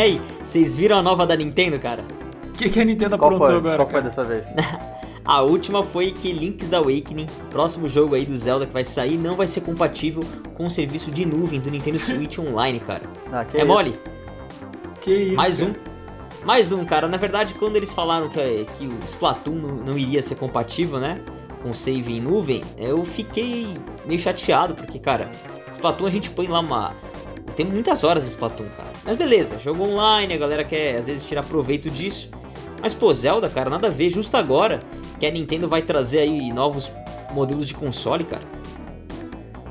E aí, vocês viram a nova da Nintendo, cara? O que, que a Nintendo Qual aprontou foi? agora? Qual foi cara? dessa vez? A última foi que Link's Awakening, próximo jogo aí do Zelda que vai sair, não vai ser compatível com o serviço de nuvem do Nintendo Switch Online, cara. Ah, que é isso? mole? Que isso? Mais um. cara? Mais um, cara. Na verdade, quando eles falaram que, que o Splatoon não, não iria ser compatível, né? Com save em nuvem, eu fiquei meio chateado, porque, cara, Splatoon a gente põe lá uma. Tem muitas horas de Splatoon, cara. Mas beleza, jogo online, a galera quer às vezes tirar proveito disso. Mas, pô, Zelda, cara, nada a ver, justo agora que a Nintendo vai trazer aí novos modelos de console, cara.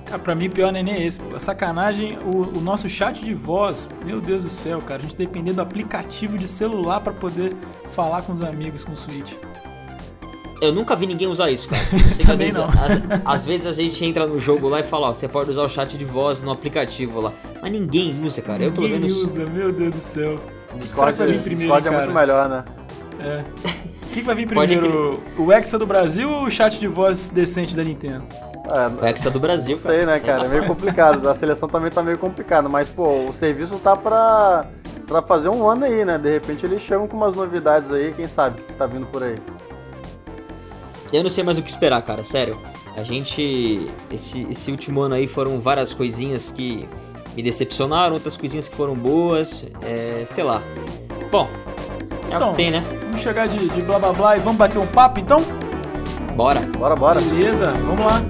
Cara, pra mim, pior não é nem esse. A sacanagem, o, o nosso chat de voz, meu Deus do céu, cara. A gente depender do aplicativo de celular pra poder falar com os amigos com o Switch. Eu nunca vi ninguém usar isso, cara. Eu sei que às vezes, não. às, às vezes a gente entra no jogo lá e fala, ó, você pode usar o chat de voz no aplicativo lá. Mas ninguém usa, cara. Eu pelo Ninguém menos. usa, meu Deus do céu. O será que vai vir Discord, primeiro, Discord é muito melhor, né? É. O que, que vai vir primeiro? O Hexa do Brasil ou o chat de voz decente da Nintendo? O É, Hexa do Brasil, não cara. sei, né, Isso aí cara? É meio complicado. A seleção também tá meio complicada. Mas, pô, o serviço tá pra, pra fazer um ano aí, né? De repente eles chegam com umas novidades aí, quem sabe, que tá vindo por aí. Eu não sei mais o que esperar, cara, sério. A gente. Esse, esse último ano aí foram várias coisinhas que me decepcionaram, outras coisinhas que foram boas, é, sei lá. Bom, é o Então. que tem, né? Vamos chegar de, de blá blá blá e vamos bater um papo então? Bora. Bora, bora. Beleza, vamos lá.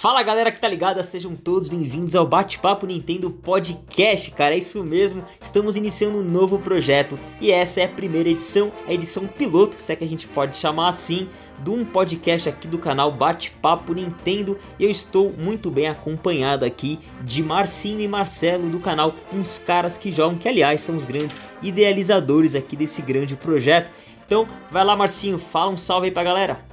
Fala galera que tá ligada, sejam todos bem-vindos ao Bate-Papo Nintendo Podcast, cara, é isso mesmo, estamos iniciando um novo projeto e essa é a primeira edição, a edição piloto, se é que a gente pode chamar assim, de um podcast aqui do canal Bate-Papo Nintendo e eu estou muito bem acompanhado aqui de Marcinho e Marcelo do canal Uns Caras Que Jogam, que aliás são os grandes idealizadores aqui desse grande projeto. Então vai lá Marcinho, fala um salve aí pra galera.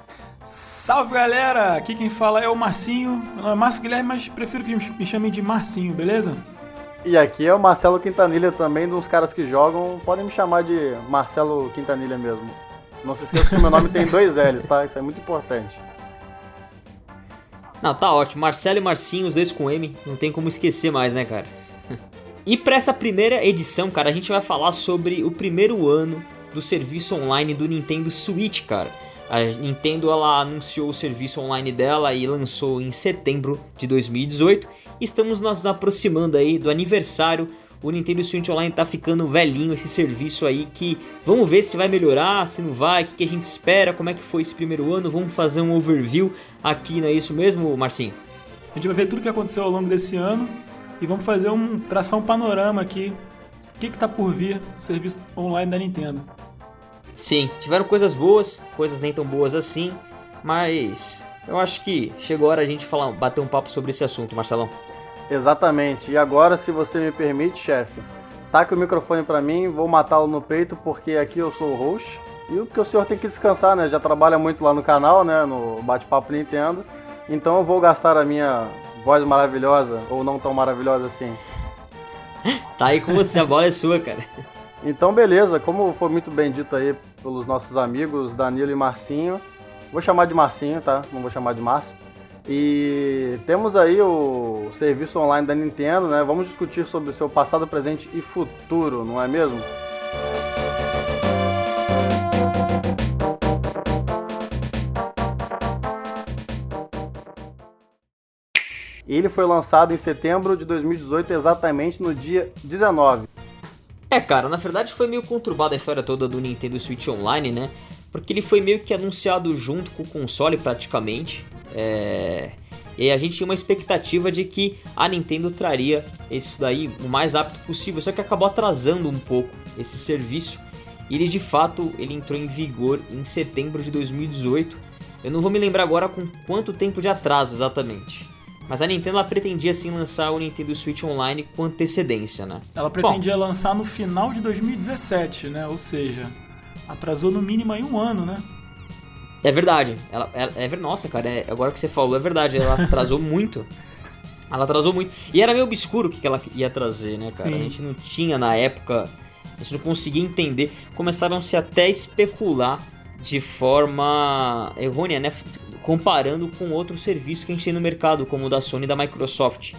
Salve galera! Aqui quem fala é o Marcinho. Meu nome é Márcio Guilherme, mas prefiro que me chamem de Marcinho, beleza? E aqui é o Marcelo Quintanilha também, dos caras que jogam. Podem me chamar de Marcelo Quintanilha mesmo. Não se esqueça que o meu nome tem dois L's, tá? Isso é muito importante. Não, tá ótimo. Marcelo e Marcinho, os dois com M, não tem como esquecer mais, né, cara? E para essa primeira edição, cara, a gente vai falar sobre o primeiro ano do serviço online do Nintendo Switch, cara. A Nintendo ela anunciou o serviço online dela e lançou em setembro de 2018. Estamos nos aproximando aí do aniversário. O Nintendo Switch Online tá ficando velhinho esse serviço aí que vamos ver se vai melhorar, se não vai, o que, que a gente espera, como é que foi esse primeiro ano. Vamos fazer um overview aqui, não é isso mesmo, Marcinho? A gente vai ver tudo que aconteceu ao longo desse ano e vamos fazer um traçar um panorama aqui. O que, que tá por vir no serviço online da Nintendo? Sim, tiveram coisas boas, coisas nem tão boas assim, mas eu acho que chegou a hora a gente falar, bater um papo sobre esse assunto, Marcelão. Exatamente. E agora, se você me permite, chefe, taque o microfone pra mim, vou matá-lo no peito, porque aqui eu sou o host. E o que o senhor tem que descansar, né? Já trabalha muito lá no canal, né? No Bate-Papo Nintendo. Então eu vou gastar a minha voz maravilhosa, ou não tão maravilhosa assim. Tá aí com você, a bola é sua, cara. Então, beleza, como foi muito bem dito aí pelos nossos amigos Danilo e Marcinho, vou chamar de Marcinho, tá? Não vou chamar de Márcio. E temos aí o serviço online da Nintendo, né? Vamos discutir sobre o seu passado, presente e futuro, não é mesmo? Ele foi lançado em setembro de 2018, exatamente no dia 19. É, cara, na verdade foi meio conturbada a história toda do Nintendo Switch Online, né? Porque ele foi meio que anunciado junto com o console praticamente. É... E a gente tinha uma expectativa de que a Nintendo traria isso daí o mais rápido possível, só que acabou atrasando um pouco esse serviço. E ele de fato ele entrou em vigor em setembro de 2018. Eu não vou me lembrar agora com quanto tempo de atraso exatamente. Mas a Nintendo ela pretendia sim lançar o Nintendo Switch Online com antecedência, né? Ela pretendia lançar no final de 2017, né? Ou seja, atrasou no mínimo aí um ano, né? É verdade. Ela, é ver- Nossa, cara, é- agora que você falou, é verdade. Ela atrasou muito. Ela atrasou muito. E era meio obscuro o que que ela ia trazer, né, cara? Sim. A gente não tinha na época. A gente não conseguia entender. Começaram-se até a especular de forma errônea, né? Comparando com outros serviços que a gente tem no mercado, como o da Sony e da Microsoft.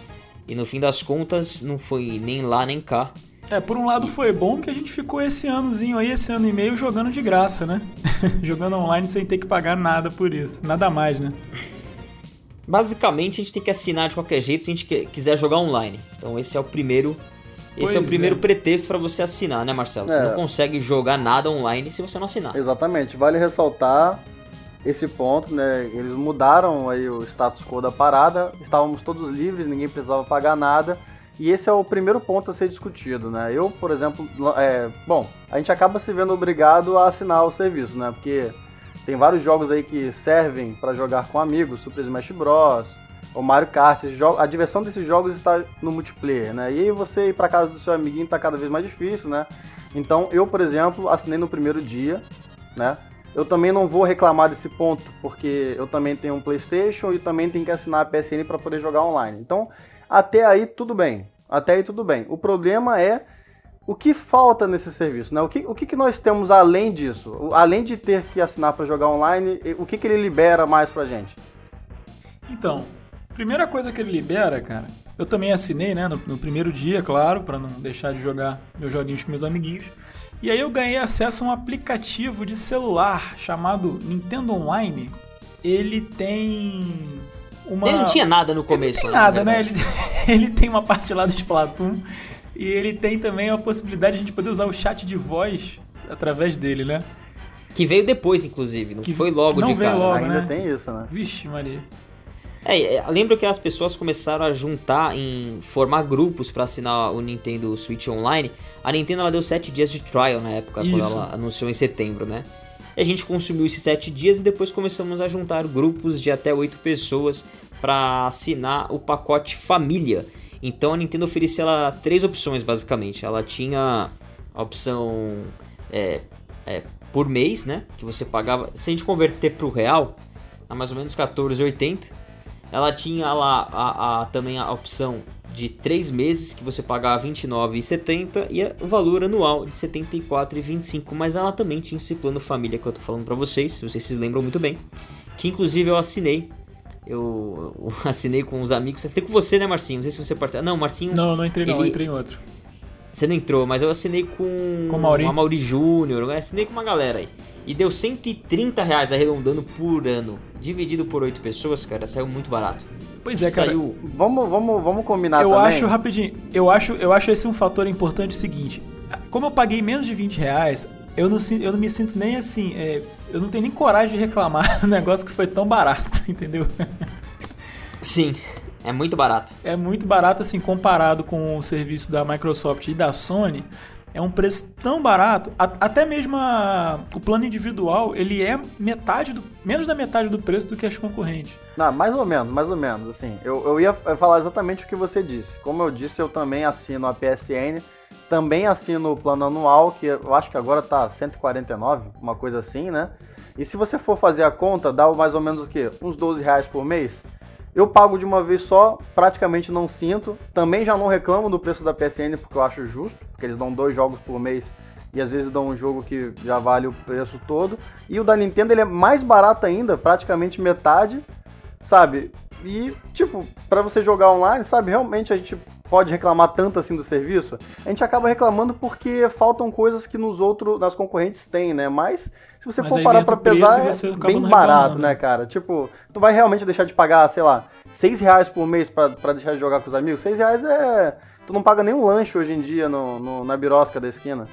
E no fim das contas, não foi nem lá nem cá. É, por um lado foi bom que a gente ficou esse anozinho aí, esse ano e meio, jogando de graça, né? jogando online sem ter que pagar nada por isso. Nada mais, né? Basicamente, a gente tem que assinar de qualquer jeito se a gente quiser jogar online. Então esse é o primeiro esse é o primeiro é. pretexto para você assinar, né, Marcelo? É. Você não consegue jogar nada online se você não assinar. Exatamente. Vale ressaltar esse ponto, né? Eles mudaram aí o status quo da parada, estávamos todos livres, ninguém precisava pagar nada. E esse é o primeiro ponto a ser discutido, né? Eu, por exemplo, é, bom, a gente acaba se vendo obrigado a assinar o serviço, né? Porque tem vários jogos aí que servem para jogar com amigos, Super Smash Bros, o Mario Kart, a diversão desses jogos está no multiplayer, né? E aí você ir para casa do seu amiguinho está cada vez mais difícil, né? Então eu, por exemplo, assinei no primeiro dia, né? Eu também não vou reclamar desse ponto, porque eu também tenho um PlayStation e também tenho que assinar a PSN para poder jogar online. Então, até aí tudo bem. Até aí tudo bem. O problema é o que falta nesse serviço, né? O que, o que, que nós temos além disso? Além de ter que assinar para jogar online, o que, que ele libera mais pra gente? Então, Primeira coisa que ele libera, cara, eu também assinei, né, no, no primeiro dia, claro, para não deixar de jogar meus joguinhos com meus amiguinhos. E aí eu ganhei acesso a um aplicativo de celular chamado Nintendo Online. Ele tem uma... Ele não tinha nada no começo. Ele não tem nada, né? Ele, ele tem uma parte lá do Splatoon e ele tem também a possibilidade de a gente poder usar o chat de voz através dele, né? Que veio depois, inclusive, não que foi logo não de veio cara. Logo, Ainda né? tem isso, né? Vixe, Maria. É, é, lembro que as pessoas começaram a juntar em formar grupos para assinar o Nintendo Switch Online. A Nintendo ela deu 7 dias de trial na época, Isso. quando ela anunciou em setembro, né? E a gente consumiu esses 7 dias e depois começamos a juntar grupos de até 8 pessoas para assinar o pacote família. Então a Nintendo oferecia ela três opções basicamente. Ela tinha a opção é, é, por mês, né? Que você pagava. Se a gente converter para o real, a mais ou menos 14,80 ela tinha lá a, a, também a opção de 3 meses que você pagava R$29,70 e o valor anual de R$74,25. Mas ela também tinha esse plano família que eu tô falando para vocês, se vocês se lembram muito bem. Que inclusive eu assinei. Eu, eu assinei com os amigos. Assinei com você, né, Marcinho? Não sei se você participou. Não, Marcinho. Não, não entrei, não, ele... entrei em outro. Você não entrou, mas eu assinei com, com Mauri. a Mauri Júnior. Assinei com uma galera aí. E deu 130 reais arredondando por ano. Dividido por 8 pessoas, cara, saiu muito barato. Pois é, cara. Saiu... Vamos, vamos, vamos combinar eu também. acho, rapidinho, eu acho, eu acho esse um fator importante o seguinte. Como eu paguei menos de 20 reais, eu não, eu não me sinto nem assim. É, eu não tenho nem coragem de reclamar do negócio que foi tão barato, entendeu? Sim. É muito barato. É muito barato, assim, comparado com o serviço da Microsoft e da Sony é um preço tão barato, a, até mesmo a, o plano individual, ele é metade do, menos da metade do preço do que as concorrentes. Não, mais ou menos, mais ou menos, assim. Eu, eu ia falar exatamente o que você disse. Como eu disse, eu também assino a PSN, também assino o plano anual, que eu acho que agora tá 149, uma coisa assim, né? E se você for fazer a conta, dá mais ou menos o quê? Uns 12 reais por mês? Eu pago de uma vez só, praticamente não sinto. Também já não reclamo do preço da PSN porque eu acho justo, porque eles dão dois jogos por mês e às vezes dão um jogo que já vale o preço todo. E o da Nintendo ele é mais barato ainda, praticamente metade, sabe? E tipo, para você jogar online, sabe, realmente a gente pode reclamar tanto assim do serviço? A gente acaba reclamando porque faltam coisas que nos outros, nas concorrentes tem, né? Mas se você Mas for parar pra pesar, é bem barato, né, cara? Tipo, tu vai realmente deixar de pagar, sei lá, 6 reais por mês pra, pra deixar de jogar com os amigos? 6 reais é. Tu não paga nem um lanche hoje em dia no, no na birosca da esquina.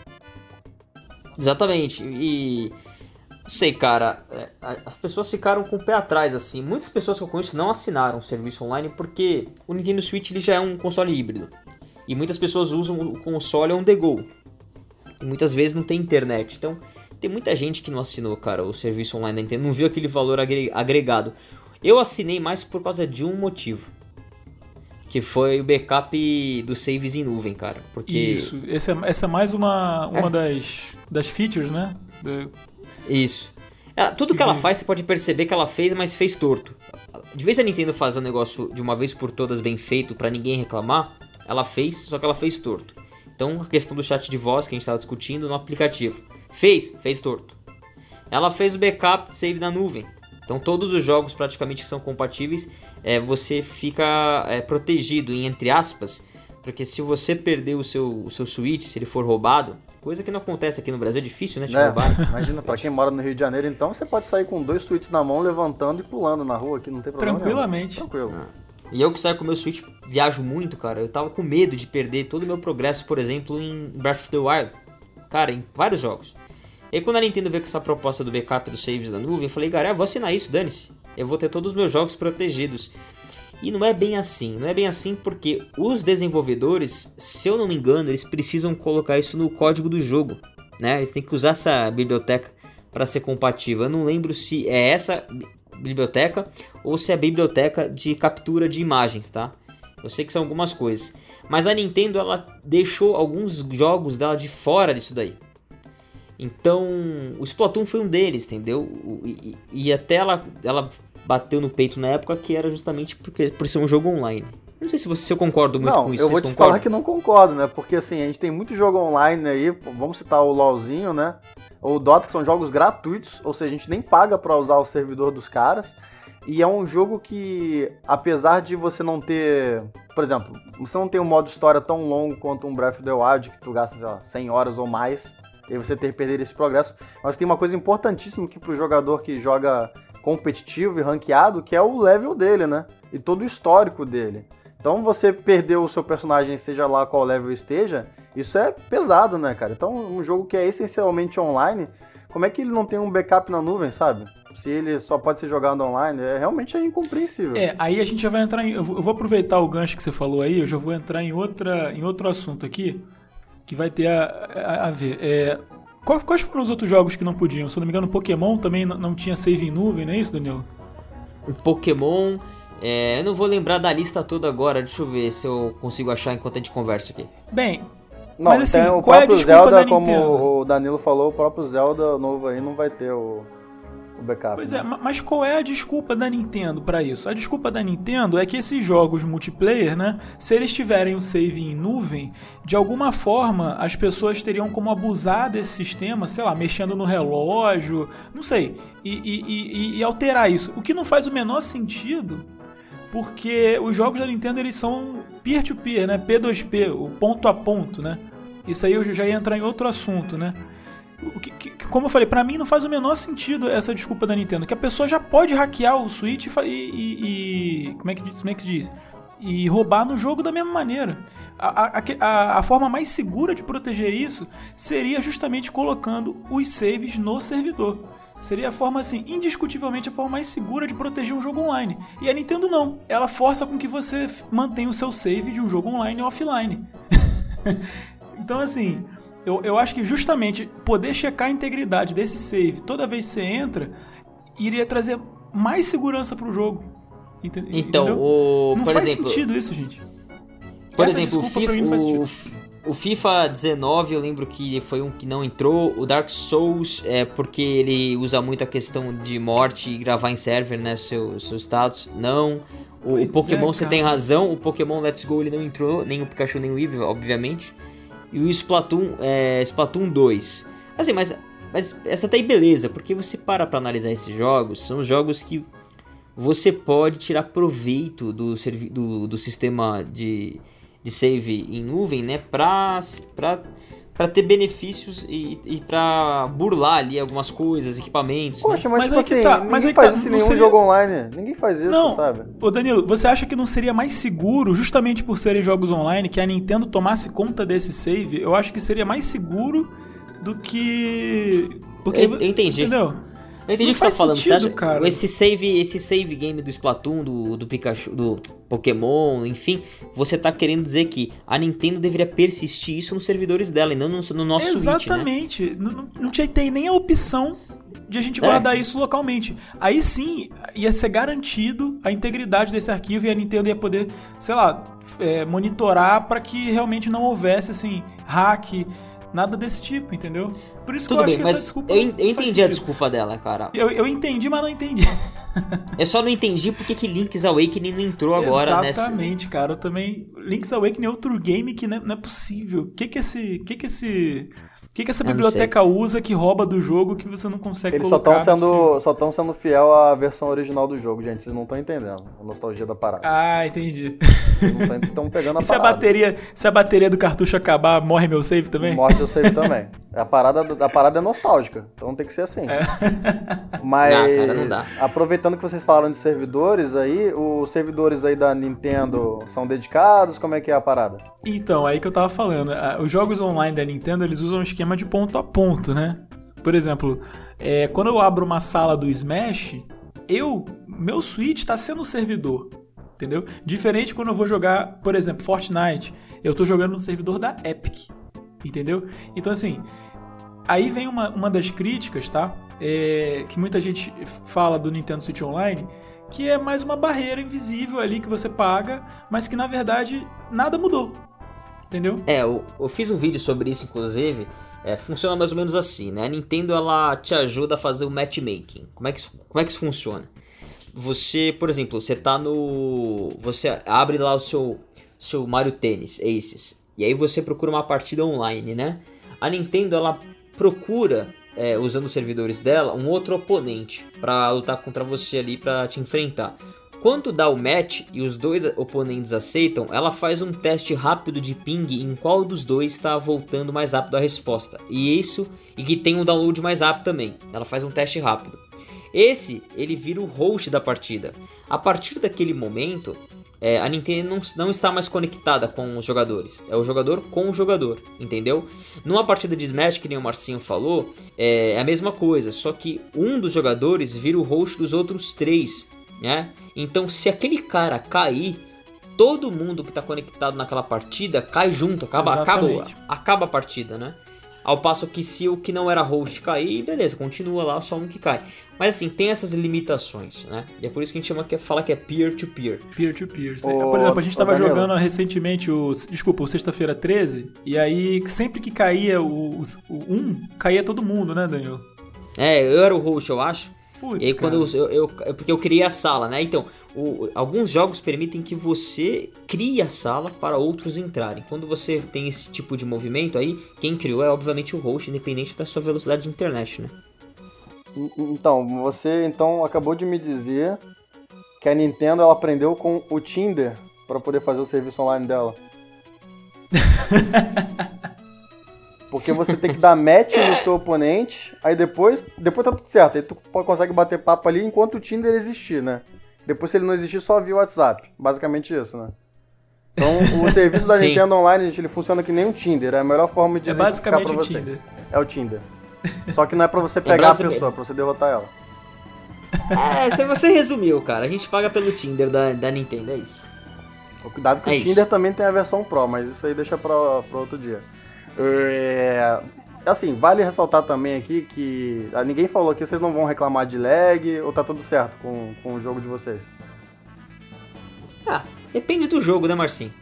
Exatamente. E sei, cara, é, as pessoas ficaram com o pé atrás, assim. Muitas pessoas que eu conheço não assinaram o serviço online porque o Nintendo Switch ele já é um console híbrido. E muitas pessoas usam o console on the go. E muitas vezes não tem internet. Então, tem muita gente que não assinou, cara, o serviço online da Nintendo, não viu aquele valor agregado. Eu assinei mais por causa de um motivo. Que foi o backup dos saves em nuvem, cara. Porque... Isso, essa é, essa é mais uma, uma é. das, das features, né? Isso. É, tudo que, que ela faz, você pode perceber que ela fez, mas fez torto. De vez a Nintendo fazer um negócio de uma vez por todas bem feito para ninguém reclamar, ela fez, só que ela fez torto. Então, a questão do chat de voz que a gente estava discutindo no aplicativo. Fez, fez torto. Ela fez o backup de save na nuvem. Então todos os jogos praticamente são compatíveis, é, você fica é, protegido, em entre aspas, porque se você perder o seu, o seu Switch, se ele for roubado, coisa que não acontece aqui no Brasil, é difícil, né? Te É, roubar. imagina, pra quem mora no Rio de Janeiro, então, você pode sair com dois tweets na mão, levantando e pulando na rua, que não tem problema Tranquilamente. nenhum. Tranquilo. E eu que saio com o meu Switch, viajo muito, cara. Eu tava com medo de perder todo o meu progresso, por exemplo, em Breath of the Wild. Cara, em vários jogos. E aí quando a Nintendo veio com essa proposta do backup dos saves da nuvem, eu falei, cara, eu vou assinar isso, dane-se. Eu vou ter todos os meus jogos protegidos. E não é bem assim. Não é bem assim porque os desenvolvedores, se eu não me engano, eles precisam colocar isso no código do jogo. Né? Eles têm que usar essa biblioteca para ser compatível. Eu não lembro se é essa biblioteca ou se é a biblioteca de captura de imagens, tá? Eu sei que são algumas coisas. Mas a Nintendo ela deixou alguns jogos dela de fora disso daí. Então, o Splatoon foi um deles, entendeu? O- E, e até ela, ela bateu no peito na época que era justamente porque, por ser um jogo online. Não sei se, você, se eu concordo muito Não, com isso. eu vou te concordam? falar que não concordo, né? Porque assim, a gente tem muito jogo online aí, vamos citar o LoLzinho, né? Ou o Dota, que são jogos gratuitos, ou seja, a gente nem paga pra usar o servidor dos caras. E é um jogo que, apesar de você não ter, por exemplo, você não tem um modo história tão longo quanto um Breath of the Wild, que tu gasta, sei lá, 100 horas ou mais, e você ter que perder esse progresso. Mas tem uma coisa importantíssima que pro jogador que joga competitivo e ranqueado, que é o level dele, né? E todo o histórico dele. Então você perder o seu personagem, seja lá qual level esteja, isso é pesado, né, cara? Então um jogo que é essencialmente online, como é que ele não tem um backup na nuvem, sabe? Se ele só pode ser jogado online, é realmente é incompreensível. É, aí a gente já vai entrar em. Eu vou aproveitar o gancho que você falou aí, eu já vou entrar em, outra, em outro assunto aqui, que vai ter a, a, a ver. É, quais foram os outros jogos que não podiam? Se eu não me engano, Pokémon também não, tinha save em nuvem, não é isso, Danilo? Um Pokémon. é, eu não vou lembrar da lista toda agora. Deixa eu ver se eu consigo achar enquanto a gente conversa aqui. Bem, Não, Mas, assim, tem o qual é a próprio desculpa Zelda, da como Nintendo? o Danilo falou, o próprio Zelda novo aí não vai ter o, o backup. Pois né? é, ma- mas qual é a desculpa da Nintendo pra isso? A desculpa da Nintendo é que esses jogos multiplayer, né, se eles tiverem o save em nuvem, de alguma forma as pessoas teriam como abusar desse sistema, sei lá, mexendo no relógio, não sei, e, e- e- e alterar isso. O que não faz o menor sentido, porque os jogos da Nintendo eles são peer-to-peer, né, P2P, o ponto a ponto, né. Isso aí eu já ia entrar em outro assunto, né. O que- que- como eu falei, pra mim não faz o menor sentido essa desculpa da Nintendo, que a pessoa já pode hackear o Switch e, e- e- como é que diz, como é que diz? E roubar no jogo da mesma maneira. A, a- a a- forma mais segura de proteger isso seria justamente colocando os saves no servidor. Seria a forma, assim, indiscutivelmente a forma mais segura de proteger um jogo online. E a Nintendo não. Ela força com que você mantenha o seu save de um jogo online offline. Então, assim, eu, eu acho que justamente poder checar a integridade desse save toda vez que você entra iria trazer mais segurança pro jogo. Ente- Então, entendeu? o. Não por faz exemplo, sentido isso, gente. Por Essa exemplo, o FIFA, mim não faz o, o FIFA 19, eu lembro que foi um que não entrou. O Dark Souls é porque ele usa muito a questão de morte e gravar em server, né? Seu, seu status. Não. O, o Pois Pokémon, é, você tem razão. O Pokémon Let's Go ele não entrou, nem o Pikachu, nem o Eevee, obviamente. E o Splatoon, é, Splatoon 2. Assim, mas, mas essa tá aí beleza, porque você para pra analisar esses jogos, são jogos que você pode tirar proveito do, do, do sistema de, de save em nuvem, né? Pra, pra, pra ter benefícios e, e pra burlar ali algumas coisas, equipamentos. né? Poxa, mas, Mas tipo aí que assim, tá, mas aí que faz tá, isso não nenhum seria- jogo online. Ninguém faz isso, Não. sabe? Ô Danilo, você acha que não seria mais seguro, justamente por serem jogos online, que a Nintendo tomasse conta desse save? Eu acho que seria mais seguro do que. Porque, Eu- eu entendi. Entendeu? Eu entendi o que você tá falando. Você sentido, acha cara. esse save, esse save game do Splatoon, do, do Pikachu, do Pokémon, enfim, você tá querendo dizer que a Nintendo deveria persistir isso nos servidores dela e não no, no nosso Switch, né? Exatamente. Não, não- não tinha tem nem a opção de a gente É. guardar isso localmente. Aí sim ia ser garantido a integridade desse arquivo e a Nintendo ia poder, sei lá, é, monitorar para que realmente não houvesse assim hack, nada desse tipo, entendeu? Por isso Tudo que eu bem, acho que essa mas desculpa eu, eu entendi a desculpa dela, cara. Eu, eu entendi, mas não entendi. Eu só não entendi porque que Link's Awakening não entrou agora nessa. Exatamente, cara. Eu também. Link's Awakening é outro game que não é, não é possível. O que que esse. que que esse. Que, que essa Eu biblioteca usa que rouba do jogo que você não consegue Eles só colocar? estão no seu- sendo, só tão sendo fiel à versão original do jogo, gente. Vocês não estão entendendo a nostalgia da parada. Ah, entendi. Vocês não estão pegando a E se a, parada. bateria, se a bateria do cartucho acabar, morre meu save também? Morte eu sei também. A parada, a parada é nostálgica, então tem que ser assim. Mas, Não, cara, não dá. aproveitando que vocês falaram de servidores aí, os servidores aí da Nintendo são dedicados? Como é que é a parada? Então, aí que eu tava falando. ah, Os jogos online da Nintendo, eles usam um esquema de ponto a ponto, né? Por exemplo, é, quando eu abro uma sala do Smash, eu, meu Switch tá sendo um servidor, entendeu? Diferente quando eu vou jogar, por exemplo, Fortnite, eu tô jogando no servidor da Epic, entendeu? Então, assim, aí vem uma, uma das críticas, tá? É, que muita gente fala do Nintendo Switch Online, que é mais uma barreira invisível ali que você paga, mas que na verdade nada mudou. Entendeu? É, eu, eu fiz um vídeo sobre isso, inclusive. É, funciona mais ou menos assim, né? A Nintendo ela te ajuda a fazer o matchmaking. Como é que isso, como é que isso funciona? Você, por exemplo, você tá no. Você abre lá o seu, seu Mario Tennis, Aces. E aí você procura uma partida online, né? A Nintendo ela procura, é, usando os servidores dela, um outro oponente pra lutar contra você ali, pra te enfrentar. Quando dá o match e os dois oponentes aceitam, ela faz um teste rápido de ping em qual dos dois está voltando mais rápido a resposta. E isso, e que tem um download mais rápido também. Ela faz um teste rápido. Esse, ele vira o host da partida. A partir daquele momento, é, a Nintendo não, não está mais conectada com os jogadores. É o jogador com o jogador, entendeu? Numa partida de Smash, que nem o Marcinho falou, é, é a mesma coisa. Só que um dos jogadores vira o host dos outros três, né? Então, se aquele cara cair, todo mundo que está conectado naquela partida cai junto, acaba, acaba, Exatamente. acaba a partida, né? Ao passo que se o que não era host cair, beleza, continua lá só um que cai. Mas assim, tem essas limitações, né? E é por isso que a gente chama que fala que é peer-to-peer. Peer-to-peer. Ô, Por exemplo, a gente ô, tava Danilo. jogando recentemente o. Desculpa, o Sexta-feira 13. E aí, sempre que caía o, o 1, caía todo mundo, né, Daniel? É, eu era o host, eu acho. Putz, E aí cara. quando eu, eu, eu- Porque eu criei a sala, né? Então, o- alguns jogos permitem que você crie a sala para outros entrarem. Quando você tem esse tipo de movimento aí, quem criou é obviamente o host, independente da sua velocidade de internet, né? Então, você então acabou de me dizer que a Nintendo ela aprendeu com o Tinder para poder fazer o serviço online dela. Porque você tem que dar match no seu oponente, aí depois, depois tá tudo certo, aí tu consegue bater papo ali enquanto o Tinder existir, né? Depois se ele não existir, só via o WhatsApp. Basicamente isso, né? Então, o serviço da. Nintendo Online, gente, ele funciona que nem um Tinder. É a melhor forma de É basicamente pra o vocês. Tinder. É o Tinder. Só que não é pra você pegar a basic- pessoa, é pra você derrotar ela. É, se você resumiu, cara. A gente paga pelo Tinder da, da Nintendo, é isso. O Cuidado que É o isso. Tinder também tem a versão Pro, mas isso aí deixa pra, pra outro dia. É, assim, vale ressaltar também aqui que ah, ninguém falou aqui, vocês não vão reclamar de lag ou tá tudo certo com, com o jogo de vocês? Ah, depende do jogo, né, Marcinho?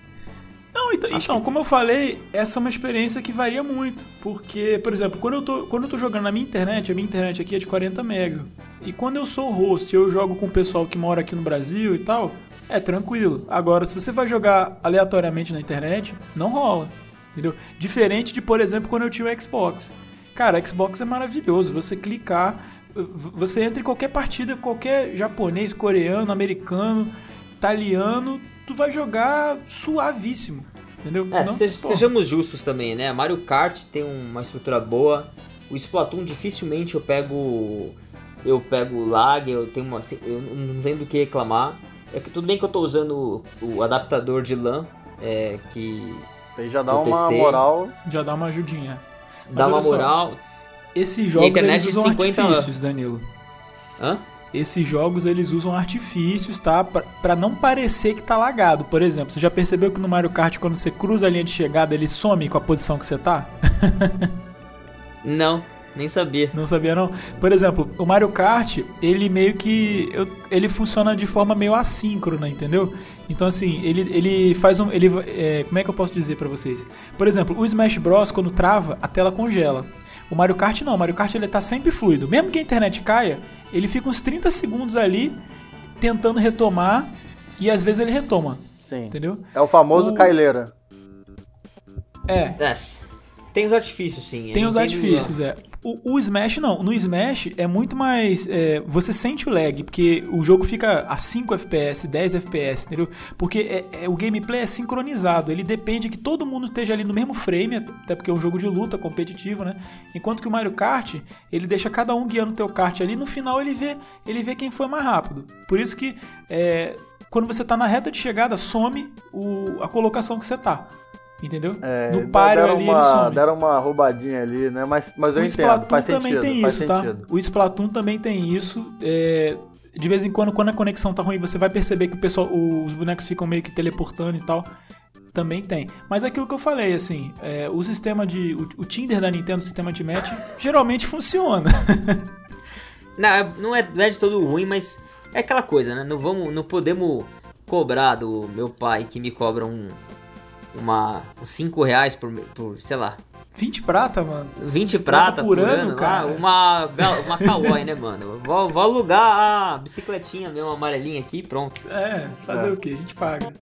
Não, então, então, como eu falei, essa é uma experiência que varia muito. Porque, por exemplo, quando eu, tô, quando eu tô jogando na minha internet, a minha internet aqui é de 40 mega. E quando eu sou host, eu jogo com o pessoal que mora aqui no Brasil e tal, é tranquilo. Agora, se você vai jogar aleatoriamente na internet, não rola. Entendeu? Diferente de, por exemplo, quando eu tinha o Xbox. Cara, o Xbox é maravilhoso. Você clicar, você entra em qualquer partida, qualquer japonês, coreano, americano, italiano, tu vai jogar suavíssimo. Entendeu? É, Não- se- sejamos justos também, né? Mario Kart tem uma estrutura boa. O Splatoon dificilmente eu pego. Eu pego lag, eu tenho uma. assim, Eu não tenho do que reclamar. É que tudo bem que eu tô usando o, o adaptador de LAN, é, que Aí já dá Eu uma testei. moral. Já dá uma ajudinha. dá Mas uma olha só, moral. Esses jogos eles usam 50 artifícios, Danilo. Hã? Esses jogos eles usam artifícios, tá? Pra, pra não parecer que tá lagado. Por exemplo, você já percebeu que no Mario Kart, quando você cruza a linha de chegada, ele some com a posição que você tá? Não, nem sabia. Não sabia não? Por exemplo, o Mario Kart, ele meio que ele funciona de forma meio assíncrona, entendeu? Então assim, ele, ele faz um ele é, como é que eu posso dizer pra vocês? Por exemplo, o Smash Bros quando trava, a tela congela. O Mario Kart não, o Mario Kart ele tá sempre fluido. Mesmo que a internet caia, ele fica uns 30 segundos ali tentando retomar e às vezes ele retoma, Sim. entendeu? É o famoso O- Caileira. É, É, Tem os artifícios, sim. Tem os artifícios, é. O, o, Smash não. No Smash é muito mais. É, você sente o lag, porque o jogo fica a 5 FPS, 10 FPS, entendeu? Porque é, é, o gameplay é sincronizado. Ele depende que todo mundo esteja ali no mesmo frame, até porque é um jogo de luta competitivo, né? Enquanto que o Mario Kart, ele deixa cada um guiando o teu kart ali. No final ele vê, ele vê quem foi mais rápido. Por isso que é, quando você tá na reta de chegada, some o, a colocação que você tá. Entendeu? É, no páreo ali uma, ele some. Deram uma roubadinha ali, né? Mas, mas eu o entendo. Splatoon faz também sentido, tem isso, tá? Sentido. O Splatoon também tem isso. É, de vez em quando, quando a conexão tá ruim, você vai perceber que o pessoal, os bonecos ficam meio que teleportando e tal. Também tem. Mas é aquilo que eu falei, assim, é, o sistema de. O, o, Tinder da Nintendo, o sistema de match, geralmente funciona. não, é, não é, não é de todo ruim, mas é aquela coisa, né? Não vamos. Não podemos cobrar do meu pai que me cobra um, uma, uns 5 reais por, por, sei lá. 20 prata, mano. 20 prata, por, por ano, ano cara. uma, uma Caloi, né, mano? Vou, vou alugar a bicicletinha mesmo, amarelinha aqui pronto. É, fazer é. o que? A gente paga.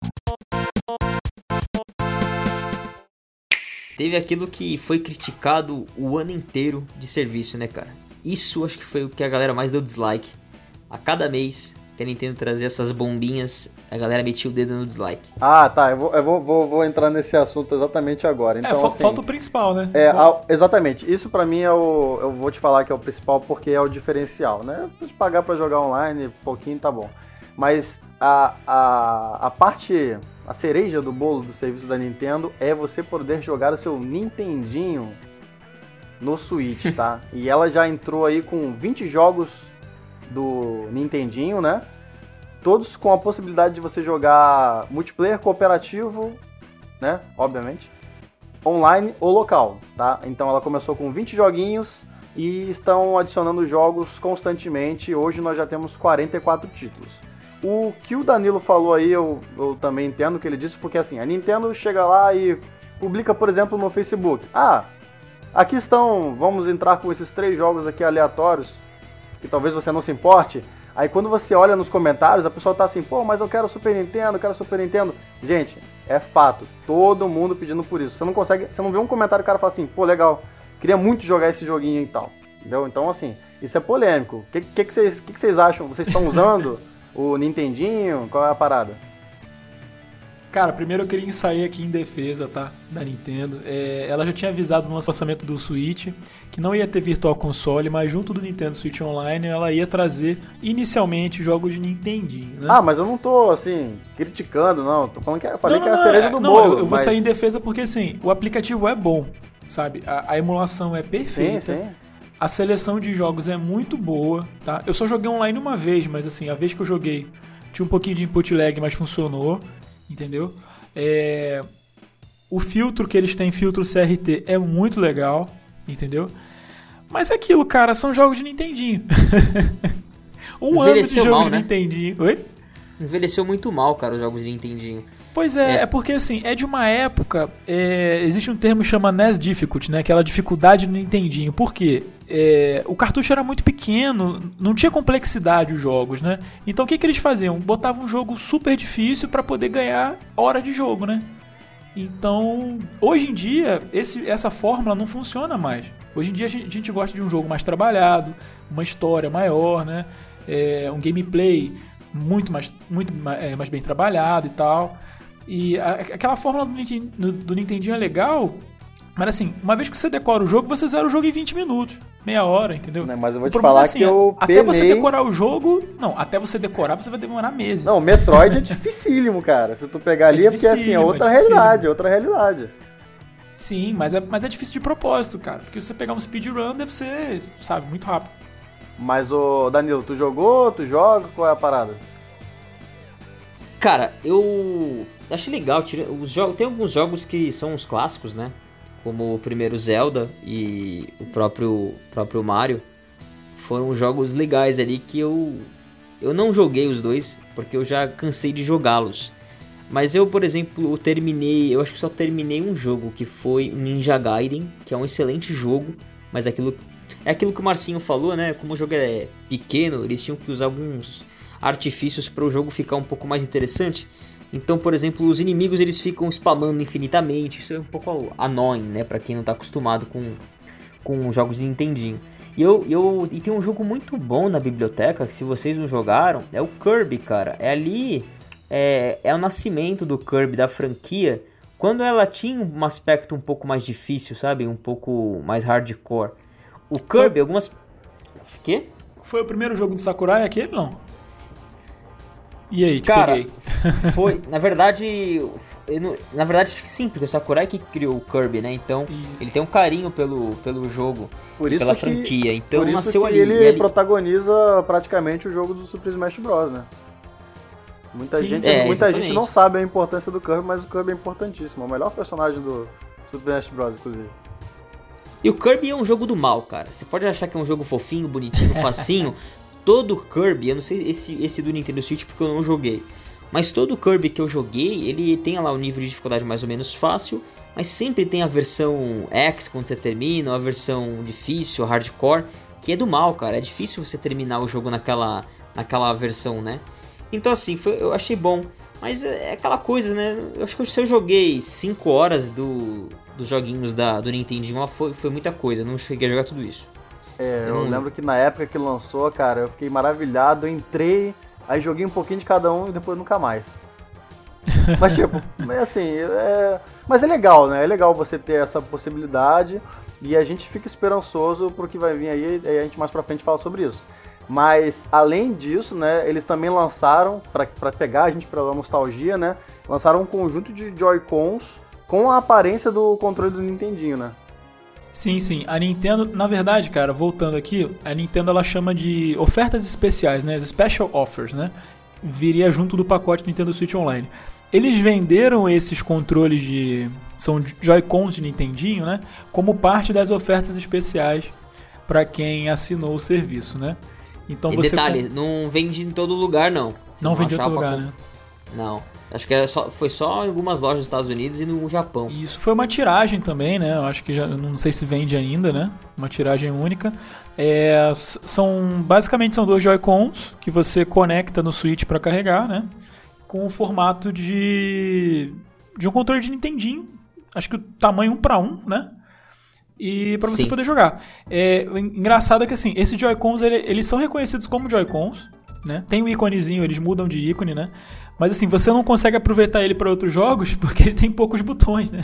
Teve aquilo que foi criticado o ano inteiro de serviço, né, cara? Isso acho que foi o que a galera mais deu dislike. A cada mês que a Nintendo trazia essas bombinhas, a galera metia o dedo no dislike. Ah, tá. Eu vou, eu vou, vou, vou entrar nesse assunto exatamente agora. É, então, é, assim, falta o principal, né? É, a, exatamente. Isso para mim é o. Eu vou te falar que é o principal porque é o diferencial, né? Se pagar para jogar online, um pouquinho tá bom. Mas a, a, a parte. A cereja do bolo do serviço da Nintendo é você poder jogar o seu Nintendinho no Switch, tá? e ela já entrou aí com 20 jogos do Nintendinho, né? Todos com a possibilidade de você jogar multiplayer cooperativo, né? Obviamente. Online ou local, tá? Então ela começou com 20 joguinhos e estão adicionando jogos constantemente. Hoje nós já temos 44 títulos. O que o Danilo falou aí, eu, eu também entendo o que ele disse, porque assim, a Nintendo chega lá e publica, por exemplo, no Facebook. Ah, aqui estão, vamos entrar com esses três jogos aqui aleatórios que talvez você não se importe. Aí quando você olha nos comentários, a pessoa tá assim, pô, mas eu quero Super Nintendo, eu quero Super Nintendo. Gente, é fato, todo mundo pedindo por isso. Você não consegue, você não vê um comentário o cara fala assim, pô, legal, queria muito jogar esse joguinho e tal. Entendeu? Então, assim, isso é polêmico. O que, que, que, vocês, que, que vocês acham? Vocês estão usando o Nintendinho? Qual é a parada? Cara, primeiro eu queria ensaiar aqui em defesa, tá? Da Nintendo. É, ela já tinha avisado no lançamento do Switch que não ia ter Virtual Console, mas junto do Nintendo Switch Online ela ia trazer inicialmente jogos de Nintendinho, né? Ah, mas eu não tô, assim, criticando, não. Tô falando que, eu falei não, não, que é a cereja do não, bolo. Eu, eu vou sair em defesa porque, assim, o aplicativo é bom, sabe? A, a emulação é perfeita. Sim, sim. A seleção de jogos é muito boa, tá? Eu só joguei online uma vez, mas assim, a vez que eu joguei tinha um pouquinho de input lag, mas funcionou entendeu? É, o filtro que eles têm, filtro CRT, é muito legal, entendeu? Mas é aquilo, cara, são jogos de Nintendinho. um ano de jogo mal, de né? Nintendinho. Oi? Envelheceu muito mal, cara, os jogos de Nintendinho. Pois é, é, é porque assim, é de uma época. É, existe um termo que chama NES Difficult, né? Aquela dificuldade no Nintendinho. Por quê? É, o cartucho era muito pequeno, não tinha complexidade os jogos, né? Então o que, que eles faziam? Botavam um jogo super difícil para poder ganhar hora de jogo, né? Então, hoje em dia, esse, essa fórmula não funciona mais. Hoje em dia a gente, a gente gosta de um jogo mais trabalhado, uma história maior, né? É, um gameplay muito mais, muito é, mais bem trabalhado e tal. E a, aquela fórmula do, do Nintendinho é legal, mas assim, uma vez que você decora o jogo, você zera o jogo em 20 minutos, meia hora, entendeu? Não, mas eu vou te falar é assim, que eu Até penei... você decorar o jogo... Não, até você decorar, você vai demorar meses. Não, Metroid é dificílimo, cara. Se tu pegar ali, é, é porque assim, é outra é realidade, é outra realidade. Sim, mas é, mas é difícil de propósito, cara. Porque você pegar um speedrun deve ser, sabe, muito rápido. Mas, o Danilo, tu jogou, tu joga, qual é a parada? Cara, eu achei legal. Os jogos, tem alguns jogos que são os clássicos, né? Como o primeiro Zelda e o próprio, próprio Mario. Foram jogos legais ali que eu, eu não joguei os dois, porque eu já cansei de jogá-los. Mas eu, por exemplo, eu terminei, eu acho que só terminei um jogo que foi Ninja Gaiden, que é um excelente jogo, mas aquilo é aquilo que o Marcinho falou, né? Como o jogo é pequeno, eles tinham que usar alguns artifícios para o jogo ficar um pouco mais interessante. Então, por exemplo, os inimigos eles ficam spamando infinitamente. Isso é um pouco annoying, né? Pra quem não tá acostumado com, com jogos de Nintendinho. E, eu, eu, e tem um jogo muito bom na biblioteca, que se vocês não jogaram, é o Kirby, cara. É ali, é, é o nascimento do Kirby, da franquia, quando ela tinha um aspecto um pouco mais difícil, sabe? Um pouco mais hardcore. O Kirby, Foi... algumas... Quê? Foi o primeiro jogo do Sakurai aquele, não? E aí, te Cara, peguei. foi, na verdade, na verdade acho que sim, porque o Sakurai que criou o Kirby, né? Então, isso. ele tem um carinho pelo, pelo jogo, pela que, franquia. Então, por isso nasceu que ali. Ele, ele protagoniza praticamente o jogo do Super Smash Bros, né? Muita, sim, gente, é, muita gente não sabe a importância do Kirby, mas o Kirby é importantíssimo. É o melhor personagem do Super Smash Bros, inclusive. E o Kirby é um jogo do mal, cara. Você pode achar que é um jogo fofinho, bonitinho, facinho, todo Kirby, eu não sei esse, esse do Nintendo Switch porque eu não joguei, mas todo Kirby que eu joguei, ele tem lá um nível de dificuldade mais ou menos fácil, mas sempre tem a versão X quando você termina, a versão difícil, hardcore, que é do mal, cara. É difícil você terminar o jogo naquela, naquela versão, né? Então assim, foi, eu achei bom. Mas é, é aquela coisa, né? Eu acho que se eu joguei 5 horas do, dos joguinhos da, do Nintendo foi, foi muita coisa. Não cheguei a jogar tudo isso. É, eu lembro que na época que lançou, cara, eu fiquei maravilhado, entrei, aí joguei um pouquinho de cada um e depois nunca mais. mas tipo, assim, é... mas é legal, né? É legal você ter essa possibilidade e a gente fica esperançoso pro que vai vir aí, e a gente mais pra frente fala sobre isso. Mas além disso, né, eles também lançaram, para pegar a gente pela nostalgia, né, lançaram um conjunto de Joy-Cons com a aparência do controle do Nintendinho, né? Sim, sim. A Nintendo, na verdade, cara, voltando aqui, a Nintendo ela chama de ofertas especiais, né? Special offers, né? Viria junto do pacote Nintendo Switch Online. Eles venderam esses controles de são Joy-Cons de Nintendinho, né? Como parte das ofertas especiais para quem assinou o serviço, né? Então e você detalhe, não vende em todo lugar não. Você não vende em outro lugar, né? Não. Acho que só, foi só em algumas lojas dos Estados Unidos e no Japão. Isso foi uma tiragem também, né? Eu acho que já não sei se vende ainda, né? Uma tiragem única. É, são basicamente são dois Joy-Cons que você conecta no Switch para carregar, né? Com o formato de de um controle de Nintendinho. Acho que o tamanho 1 para 1, né? E para você Sim. poder jogar. É, o engraçado é que assim, esses Joy-Cons ele, eles são reconhecidos como Joy-Cons, né? Tem o um íconezinho, eles mudam de ícone, né? Mas assim, você não consegue aproveitar ele para outros jogos porque ele tem poucos botões, né?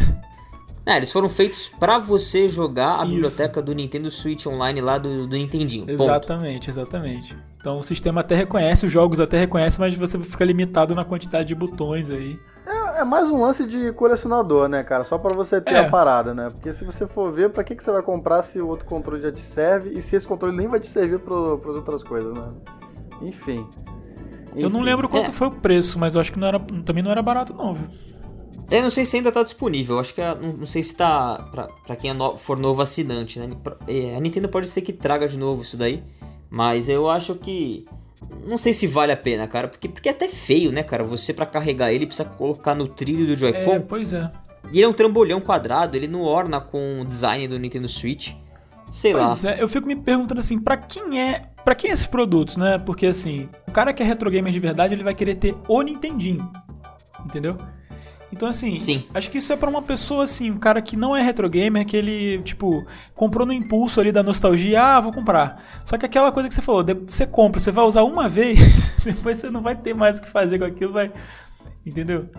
É, eles foram feitos para você jogar a Isso. biblioteca do Nintendo Switch Online lá do, do Nintendinho. Exatamente, ponto. exatamente. Então o sistema até reconhece, os jogos até reconhecem, mas você fica limitado na quantidade de botões aí. É, é mais um lance de colecionador, né, cara? Só para você ter é. a parada, né? Porque se você for ver, para que, que você vai comprar se o outro controle já te serve e se esse controle nem vai te servir para as outras coisas, né? Enfim. Eu não lembro quanto é. foi o preço, mas eu acho que não era, também não era barato não, viu? Eu não sei se ainda tá disponível. Acho que não, não, sei se tá pra, pra quem é no, for novo assinante, né? É, a Nintendo pode ser que traga de novo isso daí. Mas eu acho que. Não sei se vale a pena, cara. Porque, porque é até feio, né, cara? Você para carregar ele precisa colocar no trilho do Joy-Con. É, pois é. E ele é um trambolhão quadrado, ele não orna com o design do Nintendo Switch. Sei pois lá. É, eu fico me perguntando assim, para quem é, para quem é esses produtos, né? Porque assim, o cara que é retro gamer de verdade, ele vai querer ter o Nintendinho. Entendeu? Então, assim, Sim. acho que isso é para uma pessoa, assim, um cara que não é retro gamer, que ele, tipo, comprou no impulso ali da nostalgia, ah, vou comprar. Só que aquela coisa que você falou, você compra, você vai usar uma vez, depois você não vai ter mais o que fazer com aquilo, vai. Entendeu?